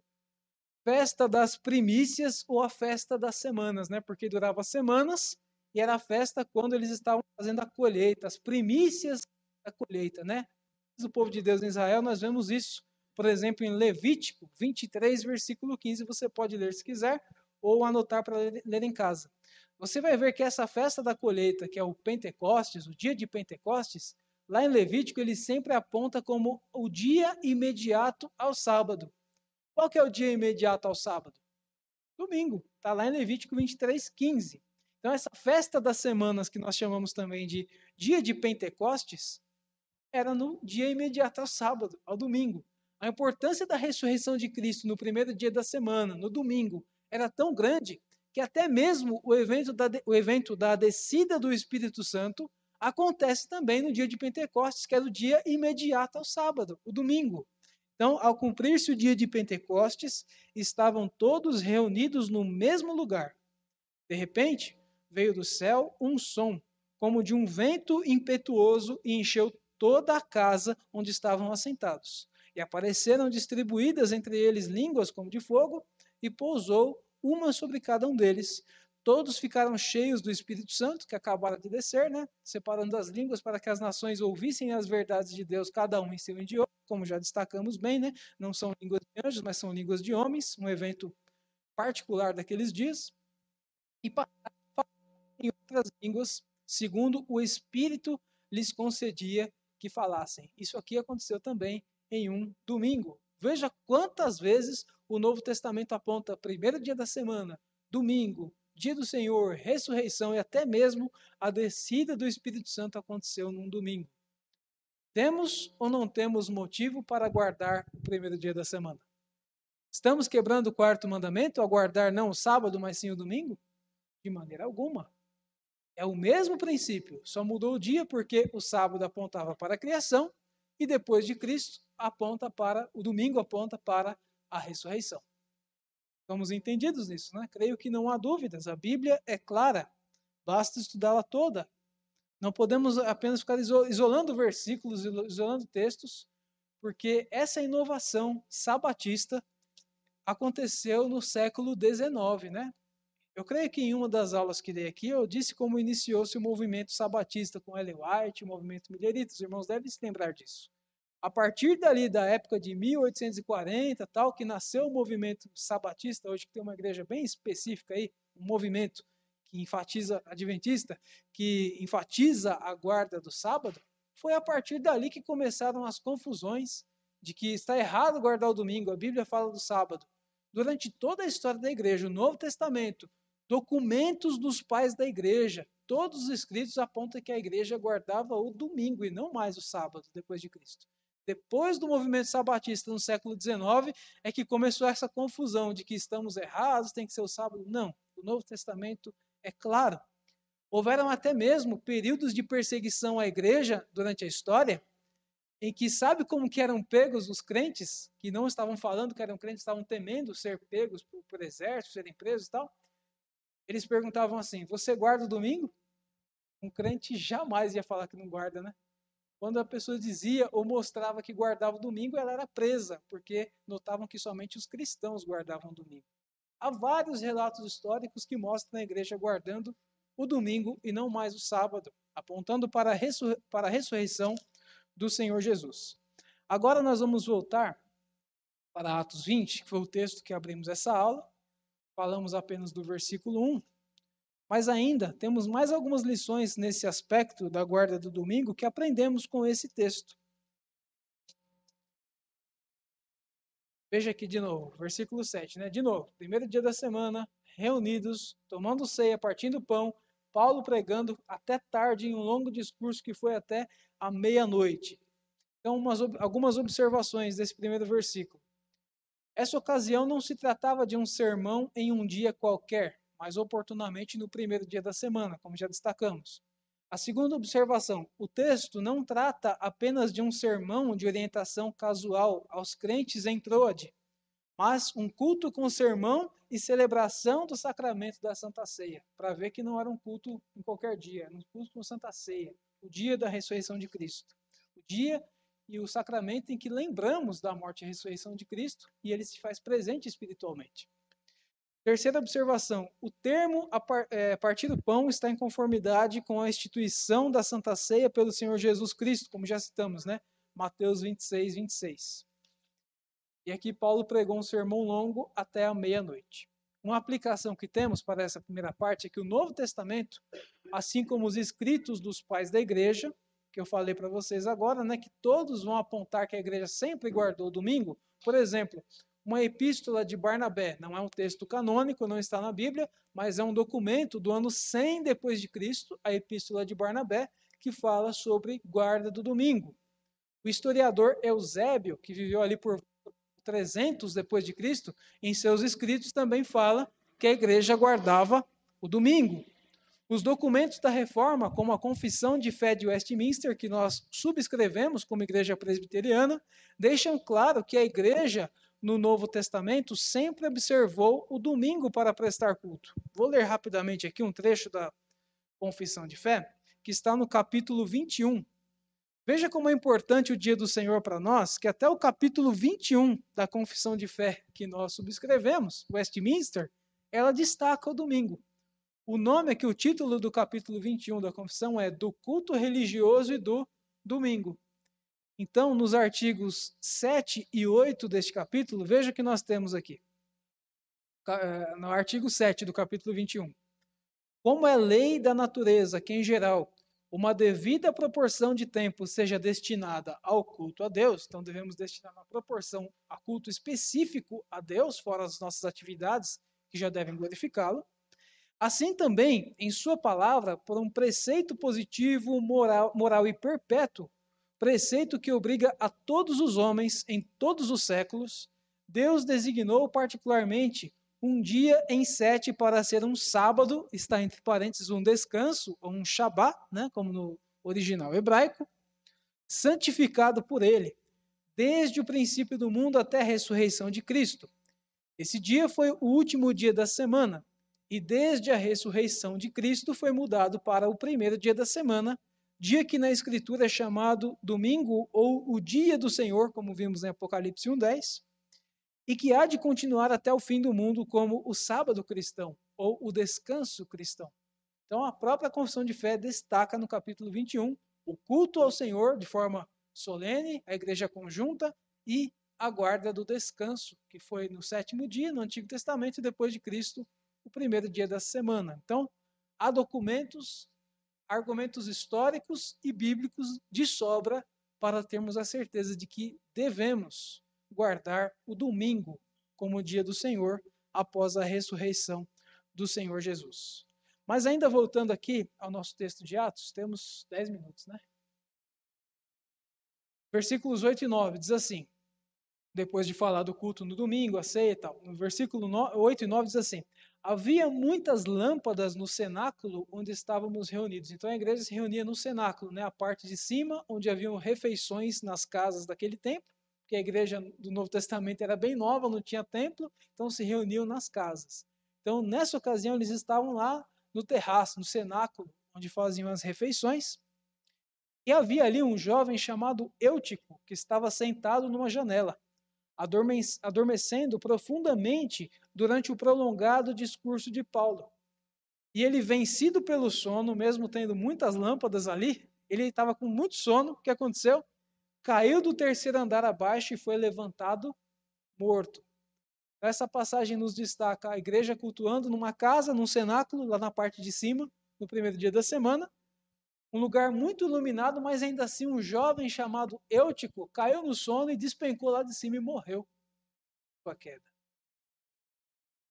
festa das primícias ou a festa das semanas, né? Porque durava semanas e era a festa quando eles estavam fazendo a colheita, as primícias da colheita, né? O povo de Deus em Israel, nós vemos isso, por exemplo, em Levítico 23, versículo 15, você pode ler se quiser, ou anotar para ler em casa. Você vai ver que essa festa da colheita, que é o Pentecostes, o dia de Pentecostes, lá em Levítico ele sempre aponta como o dia imediato ao sábado. Qual que é o dia imediato ao sábado? Domingo. Está lá em Levítico 23, 15. Então, essa festa das semanas, que nós chamamos também de dia de Pentecostes, era no dia imediato ao sábado, ao domingo. A importância da ressurreição de Cristo no primeiro dia da semana, no domingo, era tão grande que até mesmo o evento da, o evento da descida do Espírito Santo acontece também no dia de Pentecostes, que é o dia imediato ao sábado, o domingo. Então, ao cumprir-se o dia de Pentecostes, estavam todos reunidos no mesmo lugar. De repente, veio do céu um som, como de um vento impetuoso, e encheu toda a casa onde estavam assentados. E apareceram distribuídas entre eles línguas como de fogo, e pousou uma sobre cada um deles. Todos ficaram cheios do Espírito Santo, que acabaram de descer, né? separando as línguas para que as nações ouvissem as verdades de Deus, cada um em seu idioma, como já destacamos bem, né? não são línguas de anjos, mas são línguas de homens, um evento particular daqueles dias. E em outras línguas, segundo o Espírito lhes concedia que falassem. Isso aqui aconteceu também em um domingo. Veja quantas vezes o Novo Testamento aponta primeiro dia da semana, domingo, dia do Senhor, ressurreição e até mesmo a descida do Espírito Santo aconteceu num domingo. Temos ou não temos motivo para guardar o primeiro dia da semana? Estamos quebrando o quarto mandamento ao guardar não o sábado, mas sim o domingo? De maneira alguma. É o mesmo princípio, só mudou o dia porque o sábado apontava para a criação e depois de Cristo aponta para o domingo aponta para a ressurreição. Estamos entendidos nisso, né? Creio que não há dúvidas. A Bíblia é clara, basta estudá-la toda. Não podemos apenas ficar isolando versículos, isolando textos, porque essa inovação sabatista aconteceu no século XIX, né? Eu creio que em uma das aulas que dei aqui, eu disse como iniciou-se o movimento sabatista com Ellen White, o movimento millerita, os irmãos devem se lembrar disso. A partir dali da época de 1840, tal, que nasceu o movimento sabatista, hoje que tem uma igreja bem específica aí, um movimento que enfatiza adventista, que enfatiza a guarda do sábado, foi a partir dali que começaram as confusões de que está errado guardar o domingo, a Bíblia fala do sábado. Durante toda a história da igreja, o Novo Testamento, documentos dos pais da igreja, todos os escritos apontam que a igreja guardava o domingo e não mais o sábado depois de Cristo. Depois do movimento sabatista no século XIX, é que começou essa confusão de que estamos errados, tem que ser o sábado. Não, o Novo Testamento é claro. Houveram até mesmo períodos de perseguição à igreja durante a história, em que sabe como que eram pegos os crentes, que não estavam falando que eram crentes, estavam temendo ser pegos por, por exército, serem presos e tal. Eles perguntavam assim: Você guarda o domingo? Um crente jamais ia falar que não guarda, né? Quando a pessoa dizia ou mostrava que guardava o domingo, ela era presa, porque notavam que somente os cristãos guardavam o domingo. Há vários relatos históricos que mostram a igreja guardando o domingo e não mais o sábado, apontando para a, ressur para a ressurreição do Senhor Jesus. Agora nós vamos voltar para Atos 20, que foi o texto que abrimos essa aula. Falamos apenas do versículo 1. Mas ainda temos mais algumas lições nesse aspecto da guarda do domingo que aprendemos com esse texto. Veja aqui de novo, versículo 7, né? De novo, primeiro dia da semana, reunidos, tomando ceia, partindo pão, Paulo pregando até tarde em um longo discurso que foi até a meia-noite. Então, umas, algumas observações desse primeiro versículo. Essa ocasião não se tratava de um sermão em um dia qualquer, mas oportunamente no primeiro dia da semana, como já destacamos. A segunda observação: o texto não trata apenas de um sermão de orientação casual aos crentes em Troade, mas um culto com sermão e celebração do sacramento da Santa Ceia, para ver que não era um culto em qualquer dia, era um culto com Santa Ceia, o dia da ressurreição de Cristo. O dia e o sacramento em que lembramos da morte e ressurreição de Cristo e ele se faz presente espiritualmente. Terceira observação: o termo a é, partir do pão está em conformidade com a instituição da Santa Ceia pelo Senhor Jesus Cristo, como já citamos, né? Mateus 26, 26. E aqui Paulo pregou um sermão longo até a meia-noite. Uma aplicação que temos para essa primeira parte é que o Novo Testamento, assim como os escritos dos pais da igreja, que eu falei para vocês agora, né, que todos vão apontar que a igreja sempre guardou o domingo. Por exemplo, uma epístola de Barnabé. Não é um texto canônico, não está na Bíblia, mas é um documento do ano 100 depois de Cristo, a epístola de Barnabé, que fala sobre guarda do domingo. O historiador Eusébio, que viveu ali por 300 depois de Cristo, em seus escritos também fala que a igreja guardava o domingo. Os documentos da reforma, como a Confissão de Fé de Westminster, que nós subscrevemos como igreja presbiteriana, deixam claro que a igreja no Novo Testamento sempre observou o domingo para prestar culto. Vou ler rapidamente aqui um trecho da Confissão de Fé, que está no capítulo 21. Veja como é importante o dia do Senhor para nós, que até o capítulo 21 da Confissão de Fé que nós subscrevemos, Westminster, ela destaca o domingo. O nome aqui, o título do capítulo 21 da Confissão é Do culto religioso e do domingo. Então, nos artigos 7 e 8 deste capítulo, veja o que nós temos aqui. Eh, no artigo 7 do capítulo 21. Como é lei da natureza que, em geral, uma devida proporção de tempo seja destinada ao culto a Deus, então devemos destinar uma proporção a culto específico a Deus, fora as nossas atividades que já devem glorificá-lo. Assim também, em Sua palavra, por um preceito positivo, moral, moral e perpétuo, preceito que obriga a todos os homens em todos os séculos, Deus designou particularmente um dia em sete para ser um sábado, está entre parênteses um descanso, ou um Shabá, né, como no original hebraico, santificado por ele, desde o princípio do mundo até a ressurreição de Cristo. Esse dia foi o último dia da semana, e desde a ressurreição de Cristo foi mudado para o primeiro dia da semana, dia que na Escritura é chamado domingo ou o dia do Senhor, como vimos em Apocalipse 1,10, e que há de continuar até o fim do mundo como o sábado cristão ou o descanso cristão. Então, a própria confissão de fé destaca no capítulo 21 o culto ao Senhor de forma solene, a igreja conjunta e a guarda do descanso, que foi no sétimo dia, no Antigo Testamento, e depois de Cristo, o primeiro dia da semana. Então, há documentos argumentos históricos e bíblicos de sobra para termos a certeza de que devemos guardar o domingo como o dia do Senhor após a ressurreição do Senhor Jesus. Mas ainda voltando aqui ao nosso texto de Atos, temos 10 minutos, né? Versículos 8 e 9 diz assim: depois de falar do culto no domingo, a ceia e tal. No versículo 8 e 9 diz assim: Havia muitas lâmpadas no cenáculo onde estávamos reunidos. Então a igreja se reunia no cenáculo, né, a parte de cima, onde haviam refeições nas casas daquele tempo, porque a igreja do Novo Testamento era bem nova, não tinha templo, então se reuniam nas casas. Então nessa ocasião eles estavam lá no terraço, no cenáculo, onde faziam as refeições. E havia ali um jovem chamado Eutico, que estava sentado numa janela adormecendo profundamente durante o prolongado discurso de Paulo. E ele, vencido pelo sono, mesmo tendo muitas lâmpadas ali, ele estava com muito sono. O que aconteceu? Caiu do terceiro andar abaixo e foi levantado morto. Essa passagem nos destaca a igreja cultuando numa casa, num cenáculo, lá na parte de cima, no primeiro dia da semana, um lugar muito iluminado, mas ainda assim um jovem chamado Eutico caiu no sono e despencou lá de cima e morreu com a queda.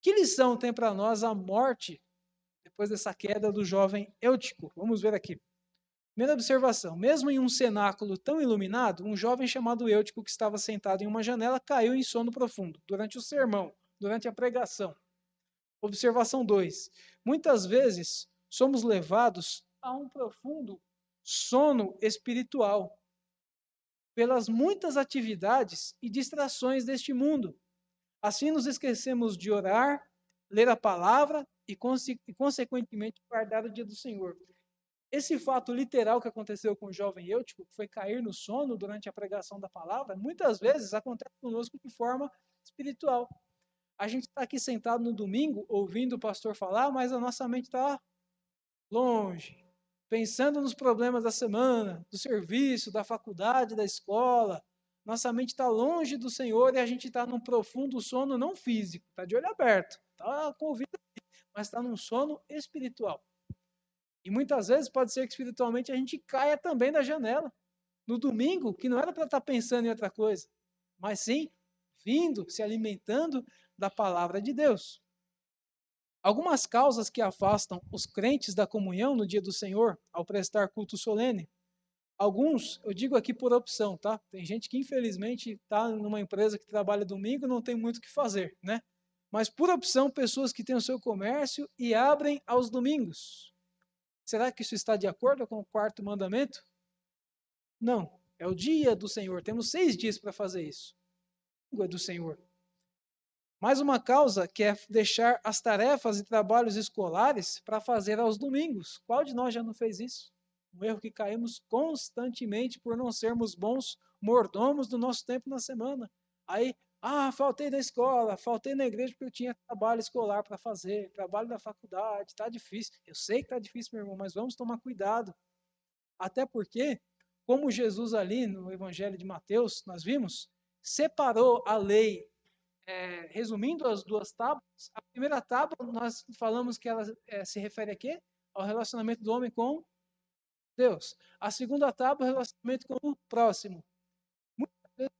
Que lição tem para nós a morte depois dessa queda do jovem Eutico? Vamos ver aqui. Primeira observação: mesmo em um cenáculo tão iluminado, um jovem chamado Eutico, que estava sentado em uma janela, caiu em sono profundo durante o sermão, durante a pregação. Observação 2: muitas vezes somos levados a um profundo sono espiritual pelas muitas atividades e distrações deste mundo. Assim, nos esquecemos de orar, ler a palavra e, consequentemente, guardar o dia do Senhor. Esse fato literal que aconteceu com o jovem Eutico, que foi cair no sono durante a pregação da palavra, muitas vezes acontece conosco de forma espiritual. A gente está aqui sentado no domingo, ouvindo o pastor falar, mas a nossa mente está longe, pensando nos problemas da semana, do serviço, da faculdade, da escola. Nossa mente está longe do Senhor e a gente está num profundo sono não físico, está de olho aberto, está com o ouvido, mas está num sono espiritual. E muitas vezes pode ser que espiritualmente a gente caia também da janela. No domingo, que não era para estar tá pensando em outra coisa, mas sim vindo, se alimentando da palavra de Deus. Algumas causas que afastam os crentes da comunhão no dia do Senhor ao prestar culto solene. Alguns, eu digo aqui por opção, tá? Tem gente que infelizmente está numa empresa que trabalha domingo e não tem muito o que fazer, né? Mas por opção, pessoas que têm o seu comércio e abrem aos domingos. Será que isso está de acordo com o quarto mandamento? Não. É o dia do Senhor. Temos seis dias para fazer isso. O é do Senhor. Mais uma causa que é deixar as tarefas e trabalhos escolares para fazer aos domingos. Qual de nós já não fez isso? Um erro que caímos constantemente por não sermos bons mordomos do nosso tempo na semana. Aí, ah, faltei da escola, faltei na igreja porque eu tinha trabalho escolar para fazer, trabalho da faculdade, está difícil. Eu sei que está difícil, meu irmão, mas vamos tomar cuidado. Até porque, como Jesus ali no Evangelho de Mateus, nós vimos, separou a lei é, resumindo as duas tábuas, a primeira tábua nós falamos que ela é, se refere a quê? Ao relacionamento do homem com Deus. A segunda tábua, relacionamento com o próximo. Muitas vezes,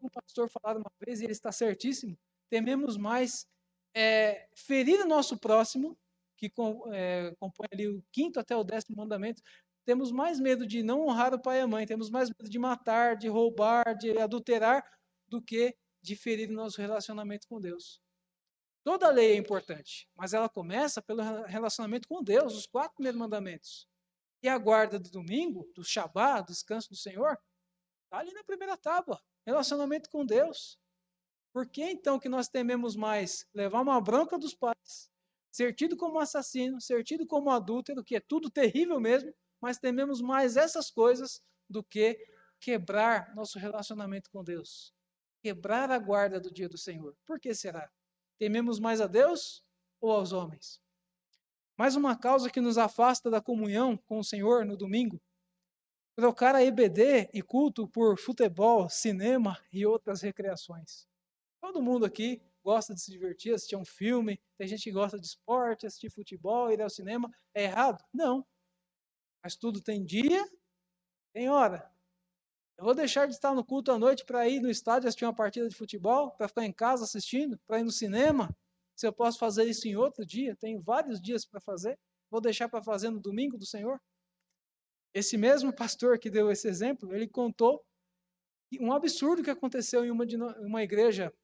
o pastor falou uma vez, e ele está certíssimo, tememos mais é, ferir o nosso próximo, que com, é, compõe ali o quinto até o décimo mandamento, temos mais medo de não honrar o pai e a mãe, temos mais medo de matar, de roubar, de adulterar, do que de ferir o nosso relacionamento com Deus. Toda lei é importante, mas ela começa pelo relacionamento com Deus, os quatro primeiros mandamentos. E a guarda do domingo, do Shabá, descanso do Senhor, está ali na primeira tábua, relacionamento com Deus. Por que então que nós tememos mais levar uma bronca dos pais, ser tido como assassino, ser tido como adúltero, que é tudo terrível mesmo, mas tememos mais essas coisas do que quebrar nosso relacionamento com Deus? Quebrar a guarda do dia do Senhor. Por que será? Tememos mais a Deus ou aos homens? Mais uma causa que nos afasta da comunhão com o Senhor no domingo. Trocar a EBD e culto por futebol, cinema e outras recreações. Todo mundo aqui gosta de se divertir, assistir um filme, tem gente que gosta de esporte, assistir futebol, ir ao cinema. É errado? Não. Mas tudo tem dia, tem hora. Eu vou deixar de estar no culto à noite para ir no estádio assistir uma partida de futebol, para ficar em casa assistindo, para ir no cinema? Se eu posso fazer isso em outro dia, tenho vários dias para fazer. Vou deixar para fazer no domingo do Senhor? Esse mesmo pastor que deu esse exemplo, ele contou um absurdo que aconteceu em uma, uma igreja,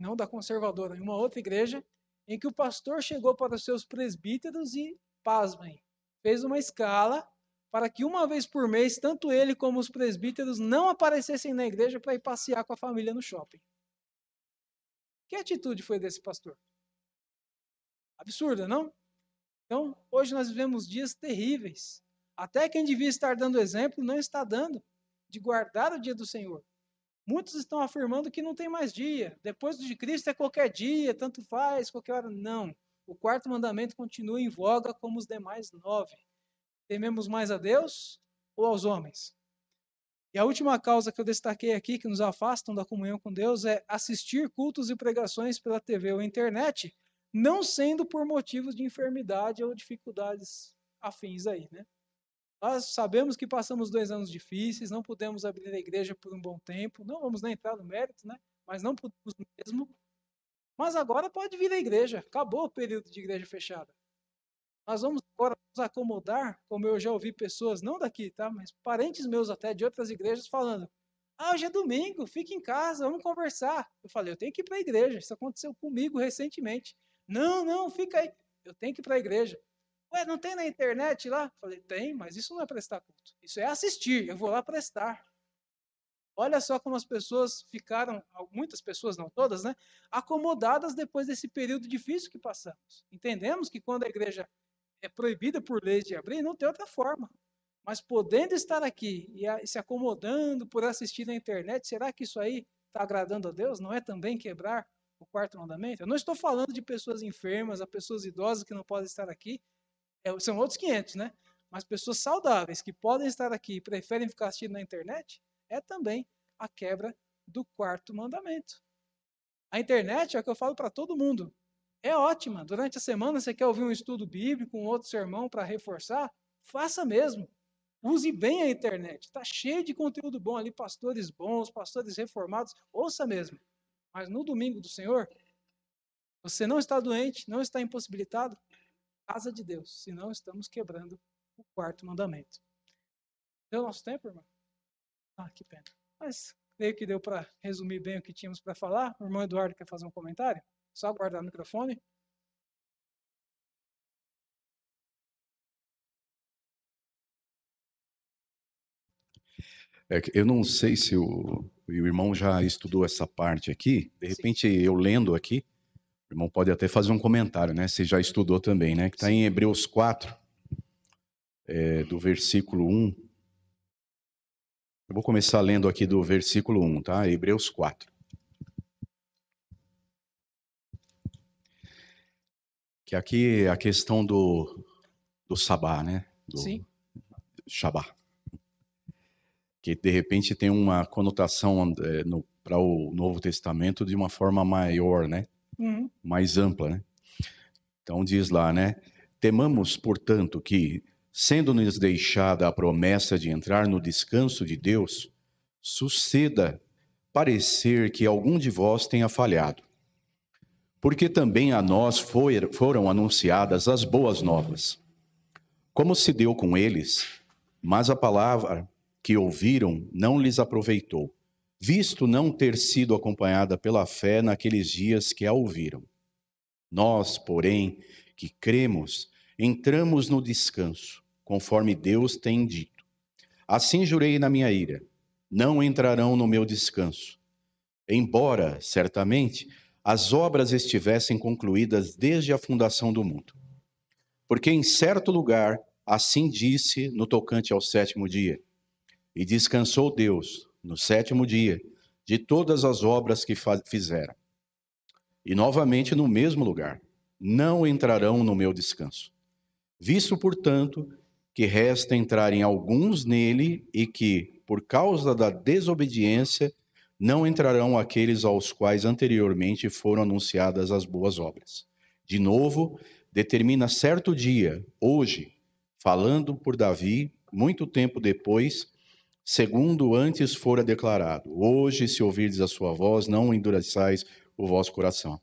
não da conservadora, em uma outra igreja, em que o pastor chegou para os seus presbíteros e, pasmem, fez uma escala para que uma vez por mês, tanto ele como os presbíteros não aparecessem na igreja para ir passear com a família no shopping. Que atitude foi desse pastor? Absurda, não? Então, hoje nós vivemos dias terríveis. Até quem devia estar dando exemplo não está dando de guardar o dia do Senhor. Muitos estão afirmando que não tem mais dia. Depois de Cristo é qualquer dia, tanto faz, qualquer hora. Não. O quarto mandamento continua em voga como os demais nove. Tememos mais a Deus ou aos homens? E a última causa que eu destaquei aqui, que nos afastam da comunhão com Deus, é assistir cultos e pregações pela TV ou internet, não sendo por motivos de enfermidade ou dificuldades afins aí, né? Nós sabemos que passamos dois anos difíceis, não pudemos abrir a igreja por um bom tempo, não vamos nem entrar no mérito, né? Mas não pudemos mesmo. Mas agora pode vir a igreja, acabou o período de igreja fechada. Nós vamos agora acomodar, como eu já ouvi pessoas, não daqui, tá? Mas parentes meus até de outras igrejas falando: ah, hoje é domingo, fique em casa, vamos conversar. Eu falei: eu tenho que ir para a igreja, isso aconteceu comigo recentemente. Não, não, fica aí, eu tenho que ir para a igreja. Ué, não tem na internet lá? Falei, tem, mas isso não é prestar culto. Isso é assistir, eu vou lá prestar. Olha só como as pessoas ficaram, muitas pessoas, não todas, né? Acomodadas depois desse período difícil que passamos. Entendemos que quando a igreja é proibida por lei de abrir, não tem outra forma. Mas podendo estar aqui e se acomodando por assistir na internet, será que isso aí está agradando a Deus? Não é também quebrar o quarto mandamento? Eu não estou falando de pessoas enfermas, a pessoas idosas que não podem estar aqui, é, são outros 500, né? Mas pessoas saudáveis que podem estar aqui e preferem ficar assistindo na internet, é também a quebra do quarto mandamento. A internet é o que eu falo para todo mundo. É ótima. Durante a semana você quer ouvir um estudo bíblico, um outro sermão para reforçar? Faça mesmo. Use bem a internet. Está cheio de conteúdo bom ali, pastores bons, pastores reformados. Ouça mesmo. Mas no domingo do Senhor, você não está doente, não está impossibilitado, casa de Deus, senão estamos quebrando o quarto mandamento. Deu nosso tempo, irmão? Ah, que pena. Mas creio que deu para resumir bem o que tínhamos para falar. O irmão Eduardo quer fazer um comentário? Só guardar o microfone. É, eu não sei se o, o irmão já estudou essa parte aqui. De repente, Sim. eu lendo aqui, o irmão pode até fazer um comentário, né? Se já estudou também, né? Que está em Hebreus 4, é, do versículo 1. Eu vou começar lendo aqui do versículo 1, tá? Hebreus 4. Que aqui é a questão do, do sabá, né? Do Sim. Shabá. Que de repente tem uma conotação é, para o Novo Testamento de uma forma maior, né? uhum. mais ampla, né? Então diz lá, né? Temamos, portanto, que, sendo-nos deixada a promessa de entrar no descanso de Deus, suceda parecer que algum de vós tenha falhado. Porque também a nós foi, foram anunciadas as boas novas. Como se deu com eles, mas a palavra que ouviram não lhes aproveitou visto não ter sido acompanhada pela fé naqueles dias que a ouviram. Nós, porém, que cremos, entramos no descanso, conforme Deus tem dito. Assim jurei na minha ira: não entrarão no meu descanso. Embora, certamente, as obras estivessem concluídas desde a fundação do mundo. Porque em certo lugar, assim disse no tocante ao sétimo dia: E descansou Deus no sétimo dia, de todas as obras que fizeram. E novamente no mesmo lugar: não entrarão no meu descanso. Visto, portanto, que resta entrarem alguns nele e que, por causa da desobediência, não entrarão aqueles aos quais anteriormente foram anunciadas as boas obras. De novo, determina certo dia, hoje, falando por Davi, muito tempo depois, segundo antes fora declarado: Hoje, se ouvirdes a sua voz, não endureçais o vosso coração.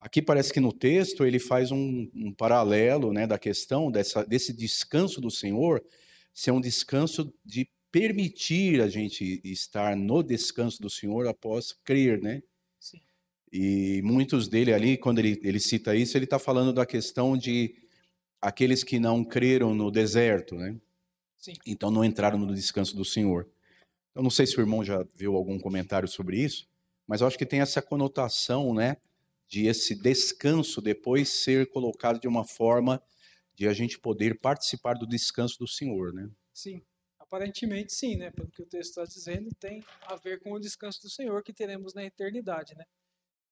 Aqui parece que no texto ele faz um, um paralelo né, da questão dessa, desse descanso do Senhor, se é um descanso de permitir a gente estar no descanso do Senhor após crer, né? Sim. E muitos dele ali, quando ele, ele cita isso, ele está falando da questão de aqueles que não creram no deserto, né? Sim. Então não entraram no descanso do Senhor. Eu não sei se o irmão já viu algum comentário sobre isso, mas eu acho que tem essa conotação, né? De esse descanso depois ser colocado de uma forma de a gente poder participar do descanso do Senhor, né? Sim, aparentemente sim, né? Pelo que o texto está dizendo, tem a ver com o descanso do Senhor que teremos na eternidade, né?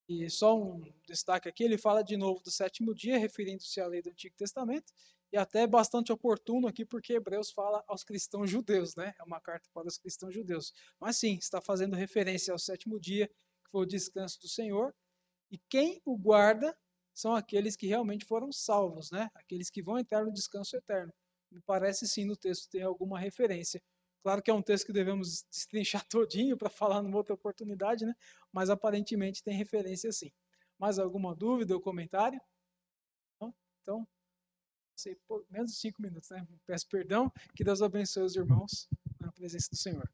E só um destaque aqui, ele fala de novo do sétimo dia, referindo-se à lei do Antigo Testamento, e até bastante oportuno aqui, porque Hebreus fala aos cristãos judeus, né? É uma carta para os cristãos judeus. Mas sim, está fazendo referência ao sétimo dia, que foi o descanso do Senhor, e quem o guarda são aqueles que realmente foram salvos, né? Aqueles que vão entrar no descanso eterno. Me parece sim no texto tem alguma referência Claro que é um texto que devemos destrinchar todinho para falar numa outra oportunidade, né? Mas aparentemente tem referência sim. Mais alguma dúvida ou comentário? Não? Então, sei, menos de cinco minutos, né? Peço perdão, que Deus abençoe os irmãos na presença do Senhor.